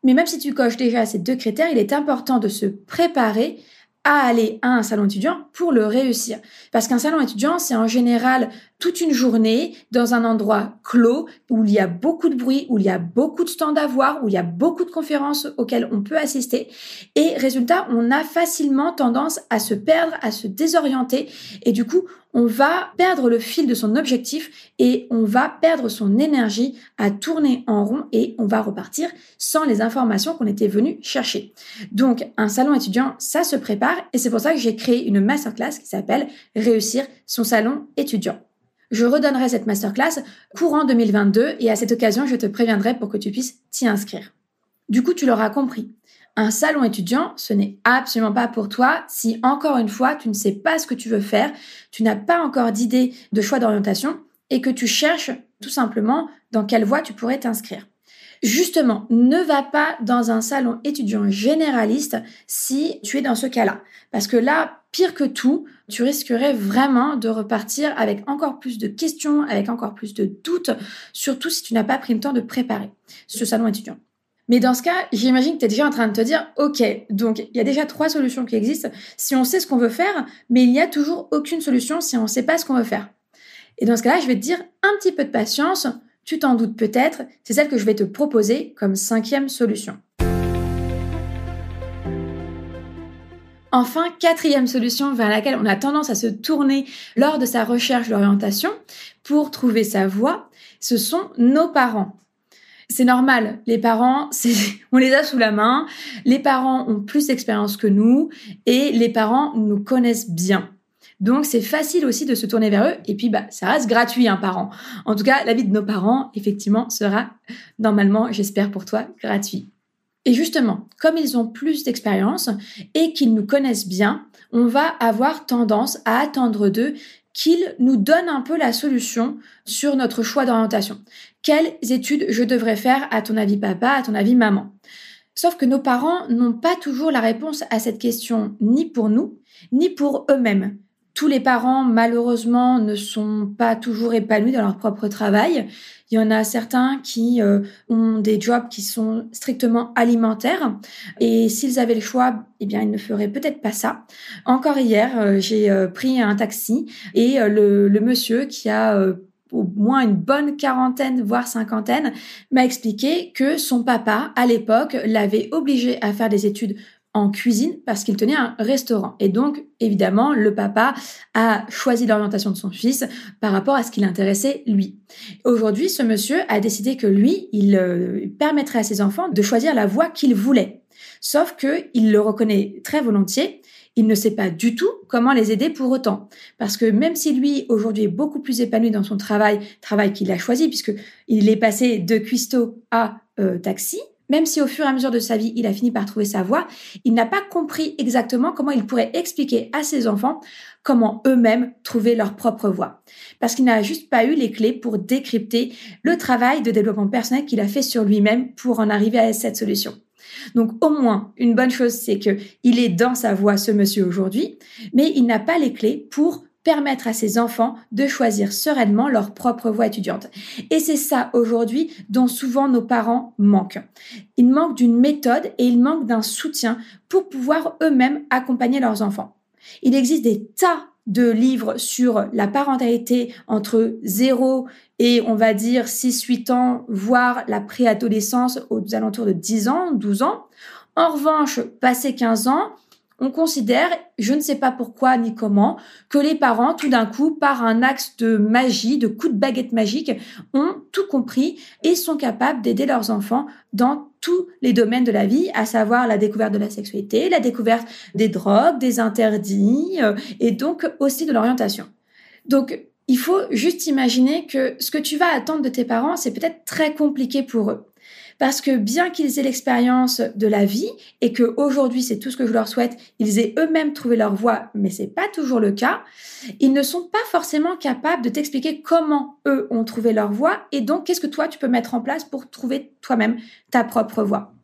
Mais même si tu coches déjà ces deux critères, il est important de se préparer à aller à un salon étudiant pour le réussir. Parce qu'un salon étudiant, c'est en général toute une journée dans un endroit clos où il y a beaucoup de bruit, où il y a beaucoup de stands à voir, où il y a beaucoup de conférences auxquelles on peut assister. Et résultat, on a facilement tendance à se perdre, à se désorienter. Et du coup, on va perdre le fil de son objectif et on va perdre son énergie à tourner en rond et on va repartir sans les informations qu'on était venu chercher. Donc, un salon étudiant, ça se prépare et c'est pour ça que j'ai créé une masterclass qui s'appelle Réussir son salon étudiant. Je redonnerai cette masterclass courant 2022 et à cette occasion, je te préviendrai pour que tu puisses t'y inscrire. Du coup, tu l'auras compris. Un salon étudiant, ce n'est absolument pas pour toi si encore une fois, tu ne sais pas ce que tu veux faire, tu n'as pas encore d'idée de choix d'orientation et que tu cherches tout simplement dans quelle voie tu pourrais t'inscrire. Justement, ne va pas dans un salon étudiant généraliste si tu es dans ce cas-là. Parce que là, pire que tout, tu risquerais vraiment de repartir avec encore plus de questions, avec encore plus de doutes, surtout si tu n'as pas pris le temps de préparer ce salon étudiant. Mais dans ce cas, j'imagine que tu es déjà en train de te dire, OK, donc il y a déjà trois solutions qui existent si on sait ce qu'on veut faire, mais il n'y a toujours aucune solution si on ne sait pas ce qu'on veut faire. Et dans ce cas-là, je vais te dire un petit peu de patience, tu t'en doutes peut-être, c'est celle que je vais te proposer comme cinquième solution. Enfin, quatrième solution vers laquelle on a tendance à se tourner lors de sa recherche d'orientation pour trouver sa voie, ce sont nos parents. C'est normal, les parents, [laughs] on les a sous la main, les parents ont plus d'expérience que nous et les parents nous connaissent bien. Donc c'est facile aussi de se tourner vers eux et puis bah ça reste gratuit un parent. En tout cas, la vie de nos parents effectivement sera normalement, j'espère pour toi, gratuit. Et justement, comme ils ont plus d'expérience et qu'ils nous connaissent bien, on va avoir tendance à attendre d'eux qu'ils nous donnent un peu la solution sur notre choix d'orientation. Quelles études je devrais faire à ton avis papa, à ton avis maman? Sauf que nos parents n'ont pas toujours la réponse à cette question ni pour nous, ni pour eux-mêmes tous les parents, malheureusement, ne sont pas toujours épanouis dans leur propre travail. Il y en a certains qui euh, ont des jobs qui sont strictement alimentaires et s'ils avaient le choix, eh bien, ils ne feraient peut-être pas ça. Encore hier, euh, j'ai euh, pris un taxi et le, le, monsieur qui a au moins une bonne quarantaine, voire cinquantaine, m'a expliqué que son papa, à l'époque, l'avait obligé à faire des études en cuisine parce qu'il tenait un restaurant. Et donc, évidemment, le papa a choisi l'orientation de son fils par rapport à ce qui l'intéressait lui. Aujourd'hui, ce monsieur a décidé que lui, il euh, permettrait à ses enfants de choisir la voie qu'il voulait. Sauf que il le reconnaît très volontiers, il ne sait pas du tout comment les aider pour autant. Parce que même si lui, aujourd'hui, est beaucoup plus épanoui dans son travail, travail qu'il a choisi, puisque il est passé de cuistot à euh, taxi, même si au fur et à mesure de sa vie, il a fini par trouver sa voie, il n'a pas compris exactement comment il pourrait expliquer à ses enfants comment eux-mêmes trouver leur propre voie. Parce qu'il n'a juste pas eu les clés pour décrypter le travail de développement personnel qu'il a fait sur lui-même pour en arriver à cette solution. Donc au moins, une bonne chose, c'est que il est dans sa voie, ce monsieur aujourd'hui, mais il n'a pas les clés pour permettre à ses enfants de choisir sereinement leur propre voie étudiante. Et c'est ça aujourd'hui dont souvent nos parents manquent. Ils manquent d'une méthode et ils manquent d'un soutien pour pouvoir eux-mêmes accompagner leurs enfants. Il existe des tas de livres sur la parentalité entre 0 et on va dire 6-8 ans, voire la préadolescence aux alentours de 10 ans, 12 ans. En revanche, passé 15 ans, on considère, je ne sais pas pourquoi ni comment, que les parents, tout d'un coup, par un axe de magie, de coup de baguette magique, ont tout compris et sont capables d'aider leurs enfants dans tous les domaines de la vie, à savoir la découverte de la sexualité, la découverte des drogues, des interdits euh, et donc aussi de l'orientation. Donc, il faut juste imaginer que ce que tu vas attendre de tes parents, c'est peut-être très compliqué pour eux parce que bien qu'ils aient l'expérience de la vie et que aujourd'hui c'est tout ce que je leur souhaite, ils aient eux-mêmes trouvé leur voie, mais c'est pas toujours le cas. Ils ne sont pas forcément capables de t'expliquer comment eux ont trouvé leur voie et donc qu'est-ce que toi tu peux mettre en place pour trouver toi-même ta propre voie.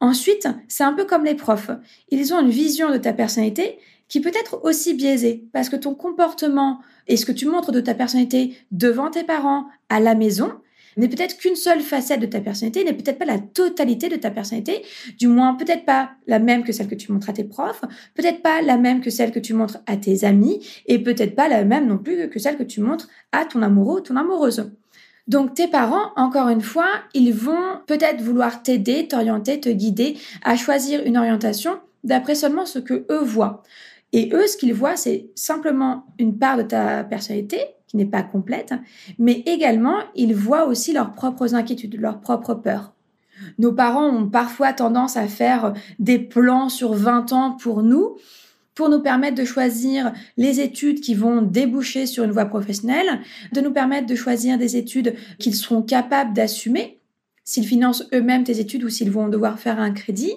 Ensuite, c'est un peu comme les profs. Ils ont une vision de ta personnalité qui peut être aussi biaisée parce que ton comportement et ce que tu montres de ta personnalité devant tes parents à la maison n'est peut-être qu'une seule facette de ta personnalité, n'est peut-être pas la totalité de ta personnalité, du moins peut-être pas la même que celle que tu montres à tes profs, peut-être pas la même que celle que tu montres à tes amis, et peut-être pas la même non plus que celle que tu montres à ton amoureux ou ton amoureuse. Donc tes parents, encore une fois, ils vont peut-être vouloir t'aider, t'orienter, te guider à choisir une orientation d'après seulement ce que eux voient. Et eux, ce qu'ils voient, c'est simplement une part de ta personnalité n'est pas complète, mais également, ils voient aussi leurs propres inquiétudes, leurs propres peurs. Nos parents ont parfois tendance à faire des plans sur 20 ans pour nous, pour nous permettre de choisir les études qui vont déboucher sur une voie professionnelle, de nous permettre de choisir des études qu'ils seront capables d'assumer, s'ils financent eux-mêmes tes études ou s'ils vont devoir faire un crédit.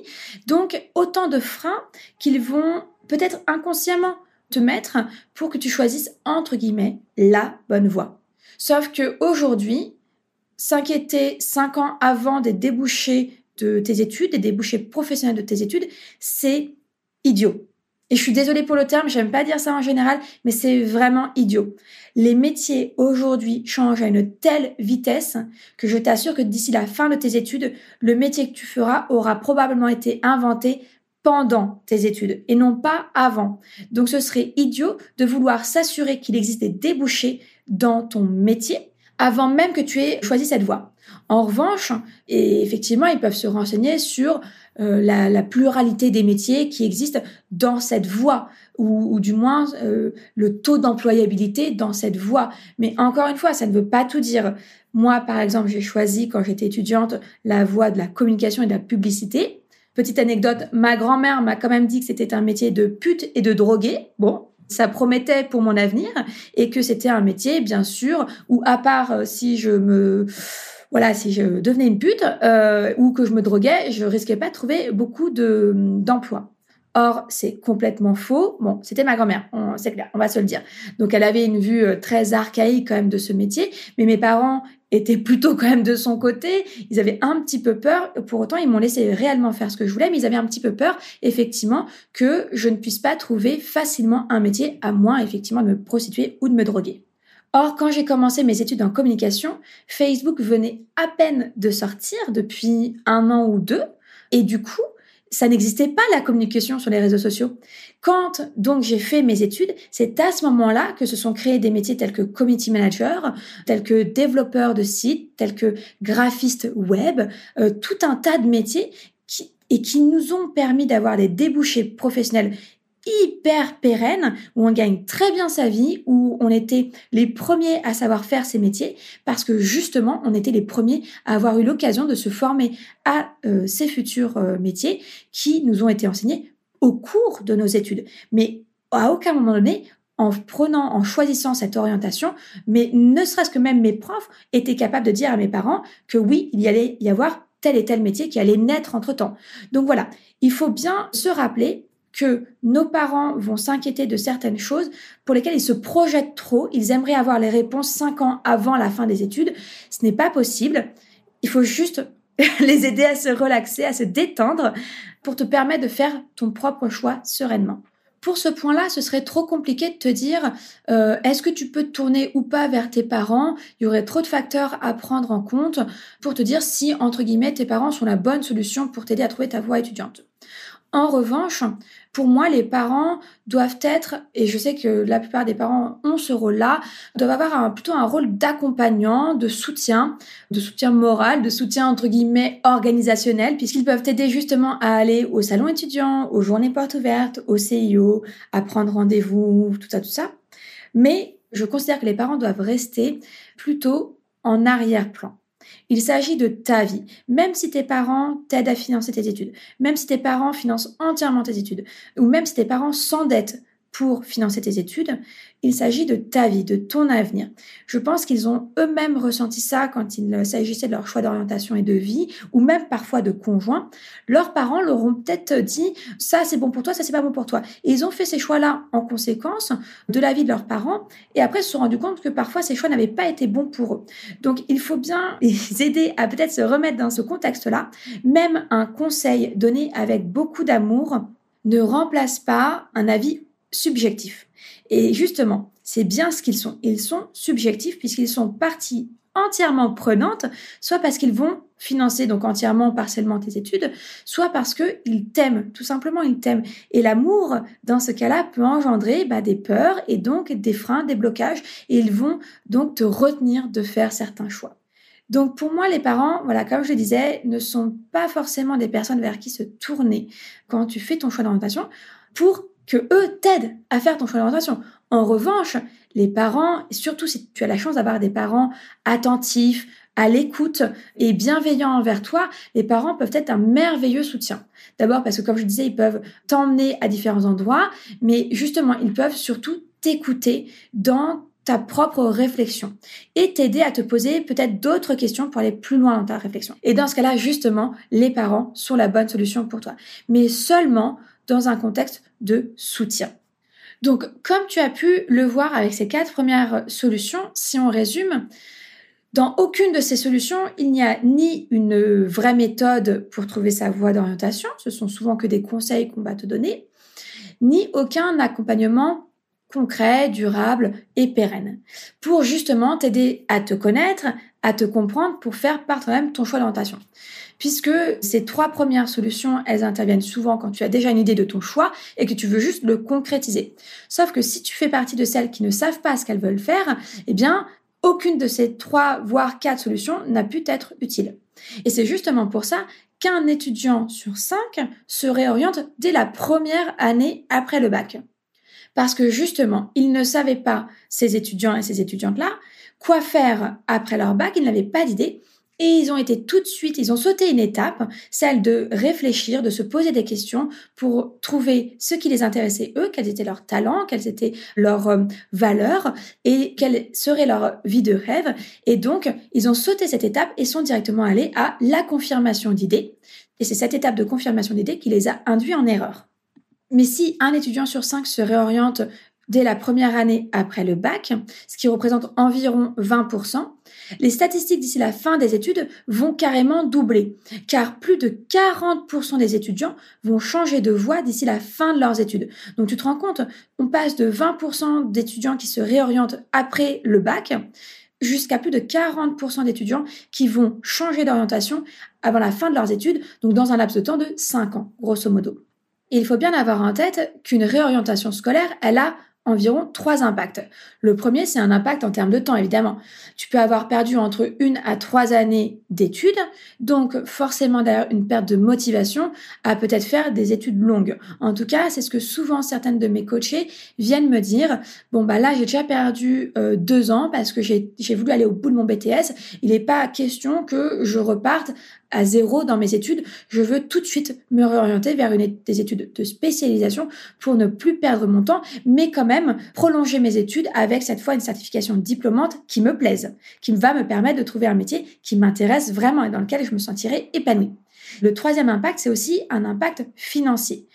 Donc, autant de freins qu'ils vont peut-être inconsciemment te mettre pour que tu choisisses, entre guillemets, la bonne voie. Sauf que aujourd'hui, s'inquiéter cinq ans avant des débouchés de tes études, des débouchés professionnels de tes études, c'est idiot. Et je suis désolée pour le terme, j'aime pas dire ça en général, mais c'est vraiment idiot. Les métiers aujourd'hui changent à une telle vitesse que je t'assure que d'ici la fin de tes études, le métier que tu feras aura probablement été inventé pendant tes études et non pas avant. Donc ce serait idiot de vouloir s'assurer qu'il existe des débouchés dans ton métier avant même que tu aies choisi cette voie. En revanche, et effectivement, ils peuvent se renseigner sur euh, la, pluralité des métiers qui existent dans cette voie, ou, du moins euh, le taux d'employabilité dans cette voie. Mais encore une fois, ça ne veut pas tout dire. Moi, par exemple, j'ai choisi quand j'étais étudiante la voie de la communication et de la publicité. Petite anecdote, ma grand-mère m'a quand même dit que c'était un métier de pute et de drogué. Bon, ça promettait pour mon avenir et que c'était un métier, bien sûr, où à part euh, si je me voilà, si je devenais une pute euh, ou que je me droguais, je risquais pas de trouver beaucoup de d'emplois. Or, c'est complètement faux. Bon, c'était ma grand-mère, c'est clair, on va se le dire. Donc, elle avait une vue euh, très archaïque quand même de ce métier, mais mes parents étaient plutôt quand même de son côté. Ils avaient un petit peu peur. Pour autant, ils m'ont laissé réellement faire ce que je voulais, mais ils avaient un petit peu peur, effectivement, que je ne puisse pas trouver facilement un métier à moins, effectivement, de me prostituer ou de me droguer. Or, quand j'ai commencé mes études en communication, Facebook venait à peine de sortir depuis un an ou deux. Et du coup, ça n'existait pas la communication sur les réseaux sociaux. Quand donc j'ai fait mes études, c'est à ce moment-là que se sont créés des métiers tels que community manager, tels que développeur de sites, tels que graphiste web, euh, tout un tas de métiers qui, et qui nous ont permis d'avoir des débouchés professionnels hyper pérenne, où on gagne très bien sa vie, où on était les premiers à savoir faire ces métiers, parce que justement, on était les premiers à avoir eu l'occasion de se former à euh, ces futurs euh, métiers qui nous ont été enseignés au cours de nos études. Mais à aucun moment donné, en prenant, en choisissant cette orientation, mais ne serait-ce que même mes profs étaient capables de dire à mes parents que oui, il y allait y avoir tel et tel métier qui allait naître entre temps. Donc voilà, il faut bien se rappeler que nos parents vont s'inquiéter de certaines choses pour lesquelles ils se projettent trop, ils aimeraient avoir les réponses cinq ans avant la fin des études. Ce n'est pas possible. Il faut juste [laughs] les aider à se relaxer, à se détendre pour te permettre de faire ton propre choix sereinement. Pour ce point-là, ce serait trop compliqué de te dire euh, est-ce que tu peux te tourner ou pas vers tes parents? Il y aurait trop de facteurs à prendre en compte pour te dire si, entre guillemets, tes parents sont la bonne solution pour t'aider à trouver ta voie étudiante. En revanche, pour moi, les parents doivent être, et je sais que la plupart des parents ont ce rôle-là, doivent avoir plutôt un rôle d'accompagnant, de soutien, de soutien moral, de soutien entre guillemets organisationnel, puisqu'ils peuvent t'aider justement à aller au salon étudiant, aux journées portes ouvertes, au CIO, à prendre rendez-vous, tout ça, tout ça. Mais je considère que les parents doivent rester plutôt en arrière-plan. Il s'agit de ta vie. Même si tes parents t'aident à financer tes études, même si tes parents financent entièrement tes études, ou même si tes parents s'endettent pour financer tes études, il s'agit de ta vie, de ton avenir. Je pense qu'ils ont eux-mêmes ressenti ça quand il s'agissait de leur choix d'orientation et de vie, ou même parfois de conjoint. Leurs parents leur ont peut-être dit ça c'est bon pour toi, ça c'est pas bon pour toi. Et ils ont fait ces choix-là en conséquence de la vie de leurs parents, et après ils se sont rendus compte que parfois ces choix n'avaient pas été bons pour eux. Donc il faut bien [laughs] les aider à peut-être se remettre dans ce contexte-là. Même un conseil donné avec beaucoup d'amour ne remplace pas un avis subjectif. Et justement, c'est bien ce qu'ils sont. Ils sont subjectifs puisqu'ils sont partis entièrement prenante, soit parce qu'ils vont financer donc entièrement, partiellement tes études, soit parce qu'ils t'aiment, tout simplement ils t'aiment. Et l'amour, dans ce cas-là, peut engendrer bah, des peurs et donc des freins, des blocages, et ils vont donc te retenir de faire certains choix. Donc pour moi, les parents, voilà, comme je le disais, ne sont pas forcément des personnes vers qui se tourner quand tu fais ton choix d'orientation pour que eux t'aident à faire ton choix d'orientation. En revanche, les parents, surtout si tu as la chance d'avoir des parents attentifs, à l'écoute et bienveillants envers toi, les parents peuvent être un merveilleux soutien. D'abord parce que comme je disais, ils peuvent t'emmener à différents endroits, mais justement, ils peuvent surtout t'écouter dans ta propre réflexion et t'aider à te poser peut-être d'autres questions pour aller plus loin dans ta réflexion. Et dans ce cas-là, justement, les parents sont la bonne solution pour toi, mais seulement dans un contexte de soutien. Donc, comme tu as pu le voir avec ces quatre premières solutions, si on résume, dans aucune de ces solutions, il n'y a ni une vraie méthode pour trouver sa voie d'orientation, ce sont souvent que des conseils qu'on va te donner, ni aucun accompagnement concret, durable et pérenne. Pour justement t'aider à te connaître, à te comprendre pour faire par toi-même ton choix d'orientation. Puisque ces trois premières solutions, elles interviennent souvent quand tu as déjà une idée de ton choix et que tu veux juste le concrétiser. Sauf que si tu fais partie de celles qui ne savent pas ce qu'elles veulent faire, eh bien, aucune de ces trois, voire quatre solutions n'a pu être utile. Et c'est justement pour ça qu'un étudiant sur cinq se réoriente dès la première année après le bac parce que justement, ils ne savaient pas, ces étudiants et ces étudiantes-là, quoi faire après leur bac, ils n'avaient pas d'idée. Et ils ont été tout de suite, ils ont sauté une étape, celle de réfléchir, de se poser des questions pour trouver ce qui les intéressait eux, quels étaient leurs talents, quelles étaient leurs euh, valeurs et quelle serait leur vie de rêve. Et donc, ils ont sauté cette étape et sont directement allés à la confirmation d'idées. Et c'est cette étape de confirmation d'idées qui les a induits en erreur. Mais si un étudiant sur cinq se réoriente dès la première année après le bac, ce qui représente environ 20%, les statistiques d'ici la fin des études vont carrément doubler, car plus de 40% des étudiants vont changer de voie d'ici la fin de leurs études. Donc tu te rends compte, on passe de 20% d'étudiants qui se réorientent après le bac jusqu'à plus de 40% d'étudiants qui vont changer d'orientation avant la fin de leurs études, donc dans un laps de temps de 5 ans, grosso modo il faut bien avoir en tête qu'une réorientation scolaire, elle a environ trois impacts. Le premier, c'est un impact en termes de temps, évidemment. Tu peux avoir perdu entre une à trois années d'études, donc forcément d'ailleurs une perte de motivation à peut-être faire des études longues. En tout cas, c'est ce que souvent certaines de mes coachés viennent me dire. Bon, bah là, j'ai déjà perdu euh, deux ans parce que j'ai voulu aller au bout de mon BTS. Il n'est pas question que je reparte à zéro dans mes études. Je veux tout de suite me réorienter vers des études de spécialisation pour ne plus perdre mon temps, mais quand même prolonger mes études avec cette fois une certification diplômante qui me plaise, qui va me permettre de trouver un métier qui m'intéresse vraiment et dans lequel je me sentirai épanouie. Le troisième impact, c'est aussi un impact financier.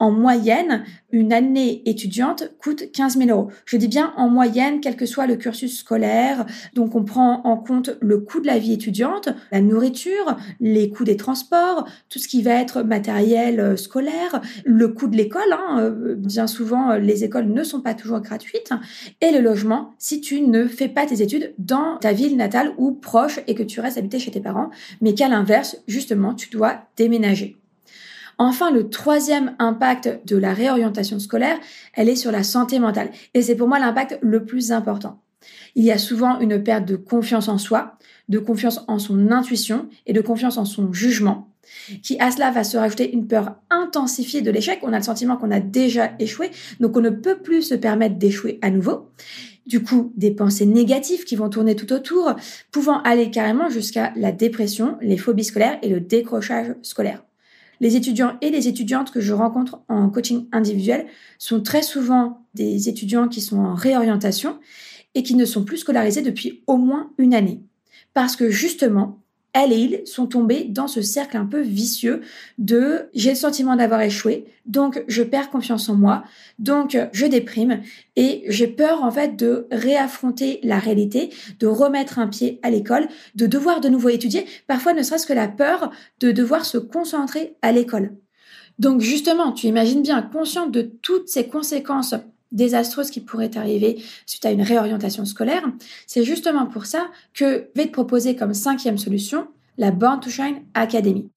En moyenne, une année étudiante coûte 15 000 euros. Je dis bien en moyenne, quel que soit le cursus scolaire. Donc, on prend en compte le coût de la vie étudiante, la nourriture, les coûts des transports, tout ce qui va être matériel euh, scolaire, le coût de l'école. Hein, euh, bien souvent, euh, les écoles ne sont pas toujours gratuites. Et le logement, si tu ne fais pas tes études dans ta ville natale ou proche et que tu restes habité chez tes parents, mais qu'à l'inverse, justement, tu dois déménager. Enfin, le troisième impact de la réorientation scolaire, elle est sur la santé mentale. Et c'est pour moi l'impact le plus important. Il y a souvent une perte de confiance en soi, de confiance en son intuition et de confiance en son jugement, qui à cela va se rajouter une peur intensifiée de l'échec. On a le sentiment qu'on a déjà échoué, donc on ne peut plus se permettre d'échouer à nouveau. Du coup, des pensées négatives qui vont tourner tout autour, pouvant aller carrément jusqu'à la dépression, les phobies scolaires et le décrochage scolaire. Les étudiants et les étudiantes que je rencontre en coaching individuel sont très souvent des étudiants qui sont en réorientation et qui ne sont plus scolarisés depuis au moins une année. Parce que justement, elle et il sont tombés dans ce cercle un peu vicieux de j'ai le sentiment d'avoir échoué, donc je perds confiance en moi, donc je déprime et j'ai peur en fait de réaffronter la réalité, de remettre un pied à l'école, de devoir de nouveau étudier, parfois ne serait-ce que la peur de devoir se concentrer à l'école. Donc justement, tu imagines bien, consciente de toutes ces conséquences désastreuses qui pourraient arriver suite à une réorientation scolaire. C'est justement pour ça que je vais te proposer comme cinquième solution la Born to Shine Academy.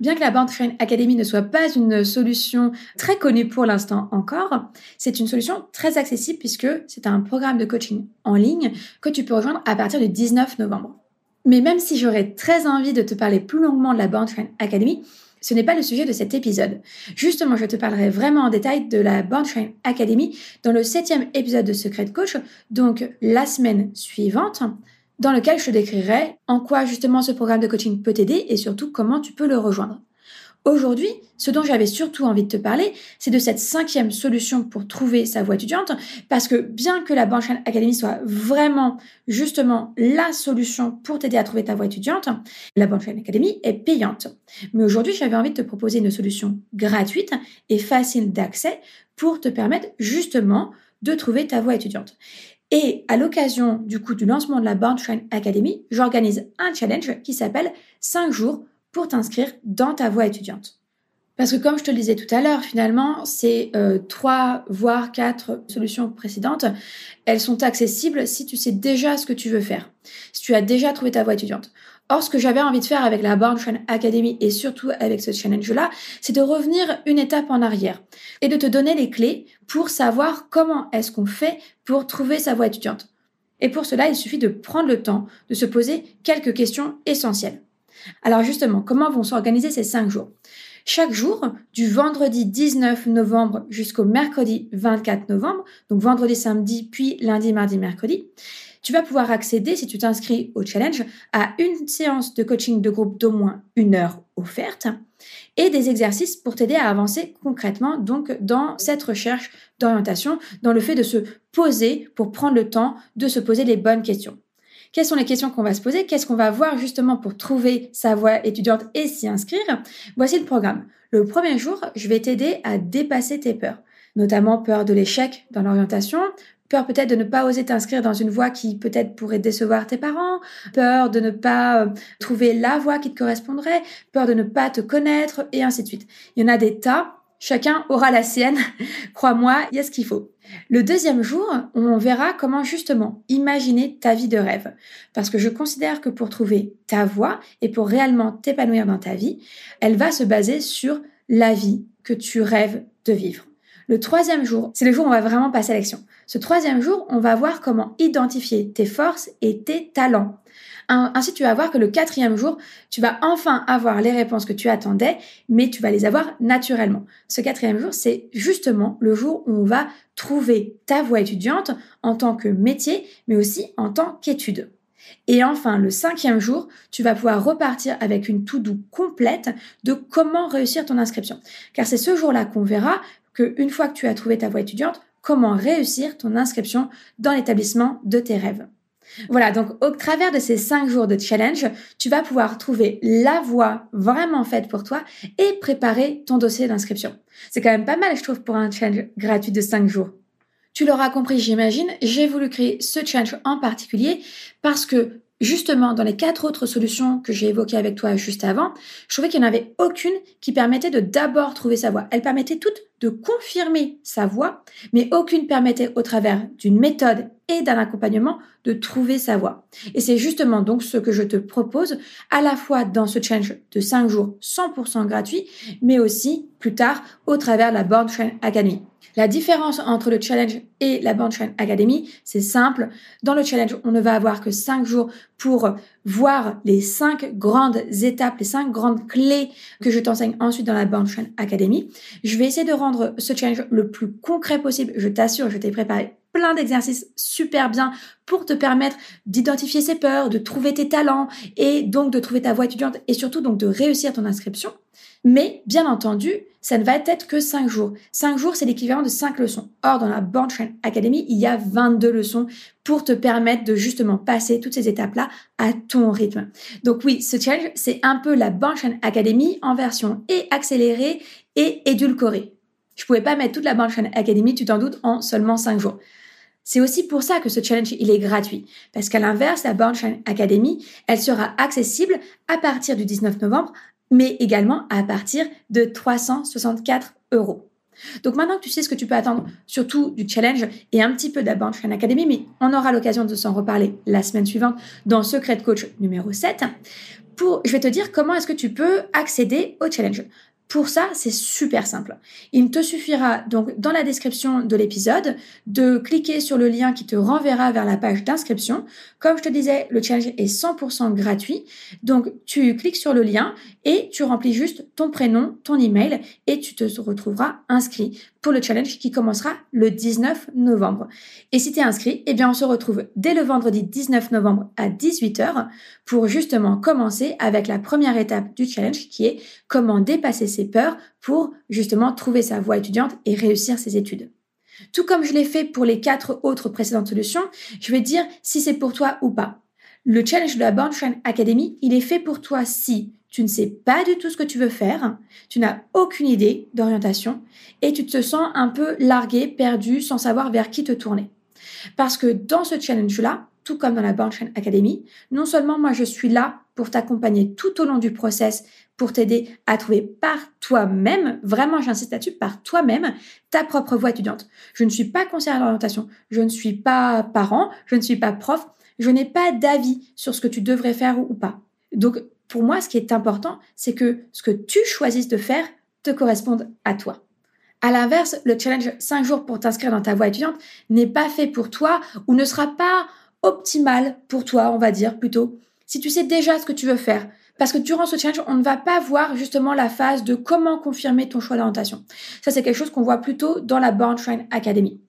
Bien que la Born to Shine Academy ne soit pas une solution très connue pour l'instant encore, c'est une solution très accessible puisque c'est un programme de coaching en ligne que tu peux rejoindre à partir du 19 novembre. Mais même si j'aurais très envie de te parler plus longuement de la Born to Shine Academy, ce n'est pas le sujet de cet épisode. Justement, je te parlerai vraiment en détail de la Born Train Academy dans le septième épisode de Secret Coach, donc la semaine suivante, dans lequel je te décrirai en quoi justement ce programme de coaching peut t'aider et surtout comment tu peux le rejoindre. Aujourd'hui, ce dont j'avais surtout envie de te parler, c'est de cette cinquième solution pour trouver sa voie étudiante, parce que bien que la Banchain Academy soit vraiment justement la solution pour t'aider à trouver ta voie étudiante, la Banchain Academy est payante. Mais aujourd'hui, j'avais envie de te proposer une solution gratuite et facile d'accès pour te permettre justement de trouver ta voie étudiante. Et à l'occasion du coup du lancement de la Born Academy, j'organise un challenge qui s'appelle 5 jours pour t'inscrire dans ta voie étudiante. Parce que comme je te le disais tout à l'heure, finalement, ces euh, trois voire quatre solutions précédentes, elles sont accessibles si tu sais déjà ce que tu veux faire, si tu as déjà trouvé ta voie étudiante. Or, ce que j'avais envie de faire avec la Born Train Academy et surtout avec ce challenge-là, c'est de revenir une étape en arrière et de te donner les clés pour savoir comment est-ce qu'on fait pour trouver sa voie étudiante. Et pour cela, il suffit de prendre le temps de se poser quelques questions essentielles. Alors justement, comment vont s'organiser ces cinq jours? Chaque jour, du vendredi 19 novembre jusqu'au mercredi 24 novembre, donc vendredi, samedi, puis lundi, mardi, mercredi, tu vas pouvoir accéder, si tu t'inscris au challenge, à une séance de coaching de groupe d'au moins une heure offerte et des exercices pour t'aider à avancer concrètement donc dans cette recherche d'orientation, dans le fait de se poser pour prendre le temps de se poser les bonnes questions. Quelles sont les questions qu'on va se poser? Qu'est-ce qu'on va voir justement pour trouver sa voie étudiante et s'y inscrire? Voici le programme. Le premier jour, je vais t'aider à dépasser tes peurs, notamment peur de l'échec dans l'orientation, peur peut-être de ne pas oser t'inscrire dans une voie qui peut-être pourrait décevoir tes parents, peur de ne pas euh, trouver la voie qui te correspondrait, peur de ne pas te connaître, et ainsi de suite. Il y en a des tas, chacun aura la sienne, [laughs] crois-moi, il y a ce qu'il faut. Le deuxième jour, on verra comment justement imaginer ta vie de rêve. Parce que je considère que pour trouver ta voie et pour réellement t'épanouir dans ta vie, elle va se baser sur la vie que tu rêves de vivre. Le troisième jour, c'est le jour où on va vraiment passer à l'action. Ce troisième jour, on va voir comment identifier tes forces et tes talents. Ainsi, tu vas voir que le quatrième jour, tu vas enfin avoir les réponses que tu attendais, mais tu vas les avoir naturellement. Ce quatrième jour, c'est justement le jour où on va trouver ta voie étudiante en tant que métier, mais aussi en tant qu'étude. Et enfin, le cinquième jour, tu vas pouvoir repartir avec une to-do complète de comment réussir ton inscription. Car c'est ce jour-là qu'on verra qu'une fois que tu as trouvé ta voie étudiante, comment réussir ton inscription dans l'établissement de tes rêves. Voilà, donc au travers de ces cinq jours de challenge, tu vas pouvoir trouver la voie vraiment faite pour toi et préparer ton dossier d'inscription. C'est quand même pas mal, je trouve, pour un challenge gratuit de cinq jours. Tu l'auras compris, j'imagine, j'ai voulu créer ce challenge en particulier parce que justement, dans les quatre autres solutions que j'ai évoquées avec toi juste avant, je trouvais qu'il n'y en avait aucune qui permettait de d'abord trouver sa voie. Elles permettaient toutes de confirmer sa voie, mais aucune permettait au travers d'une méthode et d'un accompagnement de trouver sa voie. Et c'est justement donc ce que je te propose à la fois dans ce challenge de 5 jours 100% gratuit, mais aussi plus tard au travers de la Born Train Academy. La différence entre le challenge et la Born Train Academy, c'est simple. Dans le challenge, on ne va avoir que 5 jours pour voir les 5 grandes étapes, les 5 grandes clés que je t'enseigne ensuite dans la Born Train Academy. Je vais essayer de rendre ce challenge le plus concret possible. Je t'assure, je t'ai préparé plein d'exercices super bien pour te permettre d'identifier ses peurs, de trouver tes talents et donc de trouver ta voie étudiante et surtout donc de réussir ton inscription. Mais bien entendu, ça ne va être que 5 jours. 5 jours, c'est l'équivalent de 5 leçons. Or, dans la Born Academy, il y a 22 leçons pour te permettre de justement passer toutes ces étapes-là à ton rythme. Donc oui, ce challenge, c'est un peu la Born Academy en version et accélérée et édulcorée. Je pouvais pas mettre toute la Born Academy, tu t'en doutes, en seulement 5 jours. C'est aussi pour ça que ce challenge, il est gratuit. Parce qu'à l'inverse, la Born Academy, elle sera accessible à partir du 19 novembre mais également à partir de 364 euros. Donc maintenant que tu sais ce que tu peux attendre, surtout du challenge et un petit peu d'Abandon Academy, mais on aura l'occasion de s'en reparler la semaine suivante dans Secret Coach numéro 7, pour, je vais te dire comment est-ce que tu peux accéder au challenge. Pour ça, c'est super simple. Il te suffira donc dans la description de l'épisode de cliquer sur le lien qui te renverra vers la page d'inscription. Comme je te disais, le challenge est 100% gratuit. Donc tu cliques sur le lien et tu remplis juste ton prénom, ton email et tu te retrouveras inscrit pour le challenge qui commencera le 19 novembre. Et si tu es inscrit, eh bien on se retrouve dès le vendredi 19 novembre à 18h pour justement commencer avec la première étape du challenge qui est comment dépasser ses peurs pour justement trouver sa voie étudiante et réussir ses études. Tout comme je l'ai fait pour les quatre autres précédentes solutions, je vais dire si c'est pour toi ou pas. Le challenge de la Bornstein Academy, il est fait pour toi si tu ne sais pas du tout ce que tu veux faire, tu n'as aucune idée d'orientation et tu te sens un peu largué, perdu, sans savoir vers qui te tourner. Parce que dans ce challenge-là, tout comme dans la Chain Academy, non seulement moi je suis là pour t'accompagner tout au long du process, pour t'aider à trouver par toi-même, vraiment j'insiste là-dessus, par toi-même, ta propre voie étudiante. Je ne suis pas conseillère d'orientation, je ne suis pas parent, je ne suis pas prof, je n'ai pas d'avis sur ce que tu devrais faire ou pas. Donc pour moi, ce qui est important, c'est que ce que tu choisisses de faire te corresponde à toi. À l'inverse, le challenge 5 jours pour t'inscrire dans ta voie étudiante n'est pas fait pour toi ou ne sera pas optimal pour toi, on va dire plutôt, si tu sais déjà ce que tu veux faire. Parce que durant ce challenge, on ne va pas voir justement la phase de comment confirmer ton choix d'orientation. Ça, c'est quelque chose qu'on voit plutôt dans la Born Train Academy.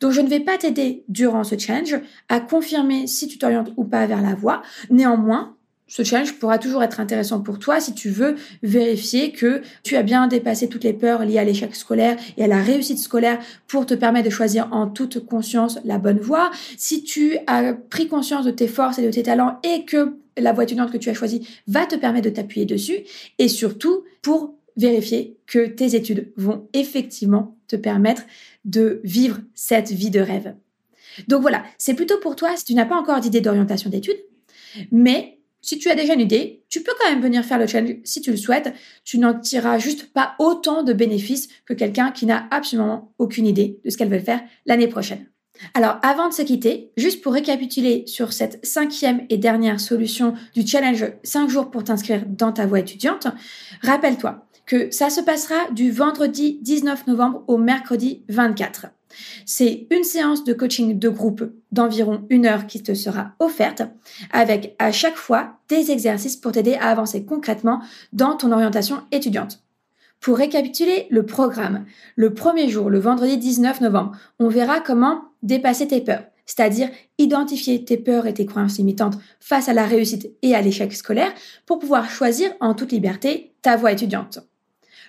Donc, je ne vais pas t'aider durant ce challenge à confirmer si tu t'orientes ou pas vers la voie. Néanmoins, ce challenge pourra toujours être intéressant pour toi si tu veux vérifier que tu as bien dépassé toutes les peurs liées à l'échec scolaire et à la réussite scolaire pour te permettre de choisir en toute conscience la bonne voie. Si tu as pris conscience de tes forces et de tes talents et que la voie étudiante que tu as choisie va te permettre de t'appuyer dessus et surtout pour vérifier que tes études vont effectivement te permettre de vivre cette vie de rêve. Donc voilà, c'est plutôt pour toi si tu n'as pas encore d'idée d'orientation d'études, mais si tu as déjà une idée, tu peux quand même venir faire le challenge si tu le souhaites. Tu n'en tireras juste pas autant de bénéfices que quelqu'un qui n'a absolument aucune idée de ce qu'elle veut faire l'année prochaine. Alors, avant de se quitter, juste pour récapituler sur cette cinquième et dernière solution du challenge 5 jours pour t'inscrire dans ta voie étudiante, rappelle-toi que ça se passera du vendredi 19 novembre au mercredi 24. C'est une séance de coaching de groupe d'environ une heure qui te sera offerte avec à chaque fois des exercices pour t'aider à avancer concrètement dans ton orientation étudiante. Pour récapituler le programme, le premier jour, le vendredi 19 novembre, on verra comment dépasser tes peurs, c'est-à-dire identifier tes peurs et tes croyances limitantes face à la réussite et à l'échec scolaire pour pouvoir choisir en toute liberté ta voie étudiante.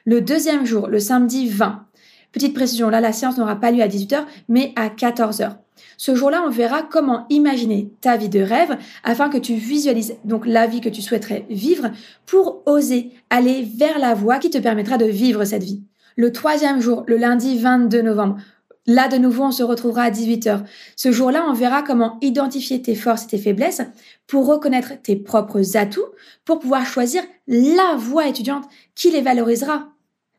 Le deuxième jour, le samedi 20, Petite précision, là, la séance n'aura pas lieu à 18h, mais à 14h. Ce jour-là, on verra comment imaginer ta vie de rêve afin que tu visualises donc la vie que tu souhaiterais vivre pour oser aller vers la voie qui te permettra de vivre cette vie. Le troisième jour, le lundi 22 novembre, Là, de nouveau, on se retrouvera à 18h. Ce jour-là, on verra comment identifier tes forces et tes faiblesses pour reconnaître tes propres atouts, pour pouvoir choisir la voie étudiante qui les valorisera.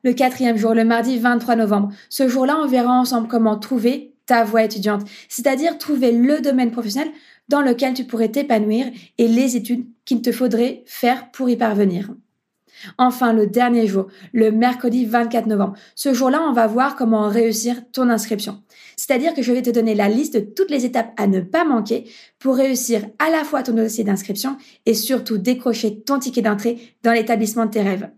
Le quatrième jour, le mardi 23 novembre. Ce jour-là, on verra ensemble comment trouver ta voie étudiante, c'est-à-dire trouver le domaine professionnel dans lequel tu pourrais t'épanouir et les études qu'il te faudrait faire pour y parvenir. Enfin, le dernier jour, le mercredi 24 novembre. Ce jour-là, on va voir comment réussir ton inscription. C'est-à-dire que je vais te donner la liste de toutes les étapes à ne pas manquer pour réussir à la fois ton dossier d'inscription et surtout décrocher ton ticket d'entrée dans l'établissement de tes rêves.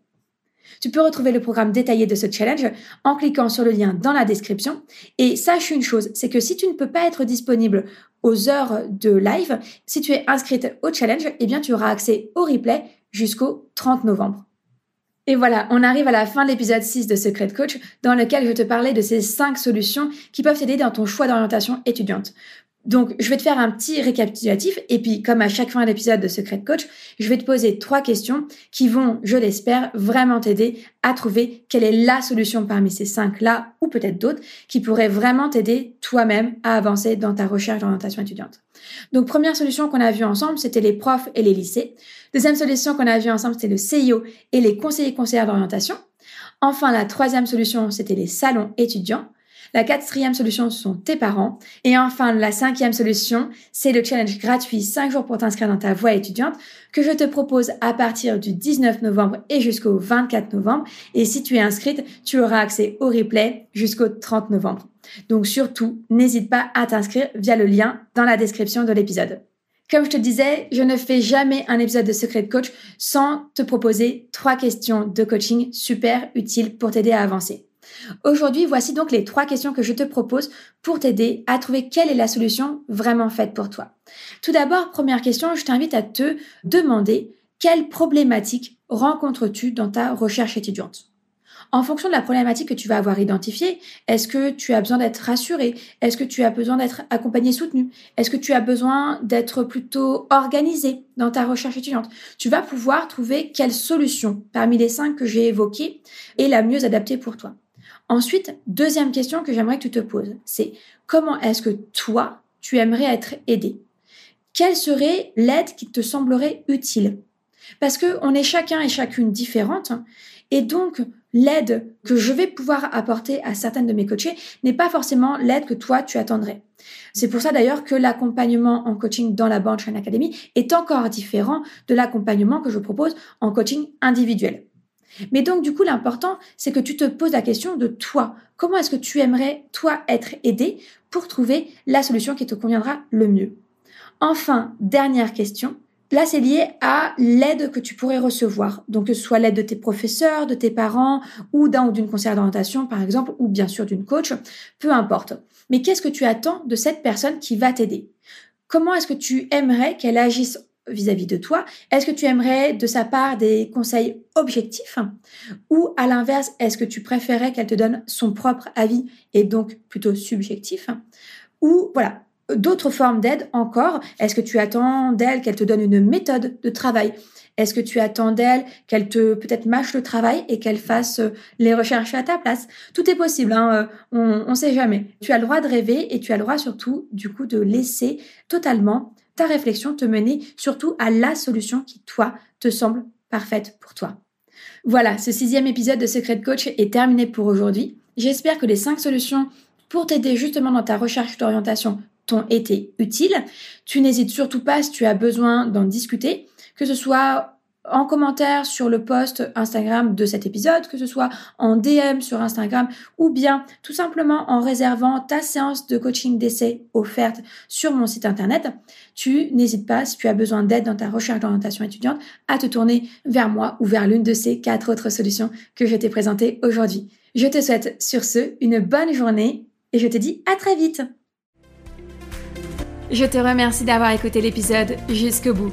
Tu peux retrouver le programme détaillé de ce challenge en cliquant sur le lien dans la description. Et sache une chose, c'est que si tu ne peux pas être disponible aux heures de live, si tu es inscrite au challenge, eh bien tu auras accès au replay jusqu'au 30 novembre. Et voilà, on arrive à la fin de l'épisode 6 de Secret Coach, dans lequel je te parlais de ces 5 solutions qui peuvent t'aider dans ton choix d'orientation étudiante. Donc, je vais te faire un petit récapitulatif et puis, comme à chaque fin d'épisode de Secret Coach, je vais te poser trois questions qui vont, je l'espère, vraiment t'aider à trouver quelle est la solution parmi ces cinq-là ou peut-être d'autres qui pourraient vraiment t'aider toi-même à avancer dans ta recherche d'orientation étudiante. Donc, première solution qu'on a vue ensemble, c'était les profs et les lycées. Deuxième solution qu'on a vue ensemble, c'était le CIO et les conseillers conseillers d'orientation. Enfin, la troisième solution, c'était les salons étudiants. La quatrième solution, sont tes parents. Et enfin, la cinquième solution, c'est le challenge gratuit 5 jours pour t'inscrire dans ta voie étudiante que je te propose à partir du 19 novembre et jusqu'au 24 novembre. Et si tu es inscrite, tu auras accès au replay jusqu'au 30 novembre. Donc surtout, n'hésite pas à t'inscrire via le lien dans la description de l'épisode. Comme je te disais, je ne fais jamais un épisode de Secret Coach sans te proposer trois questions de coaching super utiles pour t'aider à avancer. Aujourd'hui, voici donc les trois questions que je te propose pour t'aider à trouver quelle est la solution vraiment faite pour toi. Tout d'abord, première question, je t'invite à te demander quelle problématique rencontres-tu dans ta recherche étudiante? En fonction de la problématique que tu vas avoir identifiée, est-ce que tu as besoin d'être rassuré? Est-ce que tu as besoin d'être accompagné, soutenu? Est-ce que tu as besoin d'être plutôt organisé dans ta recherche étudiante? Tu vas pouvoir trouver quelle solution parmi les cinq que j'ai évoquées est la mieux adaptée pour toi. Ensuite, deuxième question que j'aimerais que tu te poses, c'est comment est-ce que toi, tu aimerais être aidé? Quelle serait l'aide qui te semblerait utile? Parce que on est chacun et chacune différente, et donc l'aide que je vais pouvoir apporter à certaines de mes coachés n'est pas forcément l'aide que toi tu attendrais. C'est pour ça d'ailleurs que l'accompagnement en coaching dans la Bank Academy est encore différent de l'accompagnement que je propose en coaching individuel. Mais donc, du coup, l'important, c'est que tu te poses la question de toi. Comment est-ce que tu aimerais, toi, être aidé pour trouver la solution qui te conviendra le mieux? Enfin, dernière question. Là, c'est lié à l'aide que tu pourrais recevoir. Donc, que ce soit l'aide de tes professeurs, de tes parents, ou d'un ou d'une conseillère d'orientation, par exemple, ou bien sûr d'une coach, peu importe. Mais qu'est-ce que tu attends de cette personne qui va t'aider? Comment est-ce que tu aimerais qu'elle agisse vis-à-vis de toi Est-ce que tu aimerais de sa part des conseils objectifs Ou à l'inverse, est-ce que tu préférais qu'elle te donne son propre avis et donc plutôt subjectif Ou voilà, d'autres formes d'aide encore. Est-ce que tu attends d'elle qu'elle te donne une méthode de travail? Est-ce que tu attends d'elle qu'elle te peut-être mâche le travail et qu'elle fasse euh, les recherches à ta place? Tout est possible, hein, euh, on ne sait jamais. Tu as le droit de rêver et tu as le droit surtout du coup de laisser totalement ta réflexion te mener surtout à la solution qui, toi, te semble parfaite pour toi. Voilà, ce sixième épisode de Secret Coach est terminé pour aujourd'hui. J'espère que les cinq solutions pour t'aider justement dans ta recherche d'orientation t'ont été utiles. Tu n'hésites surtout pas si tu as besoin d'en discuter, que ce soit en commentaire sur le post Instagram de cet épisode, que ce soit en DM sur Instagram ou bien tout simplement en réservant ta séance de coaching d'essai offerte sur mon site internet, tu n'hésites pas, si tu as besoin d'aide dans ta recherche d'orientation étudiante, à te tourner vers moi ou vers l'une de ces quatre autres solutions que je t'ai présentées aujourd'hui. Je te souhaite sur ce une bonne journée et je te dis à très vite. Je te remercie d'avoir écouté l'épisode jusqu'au bout.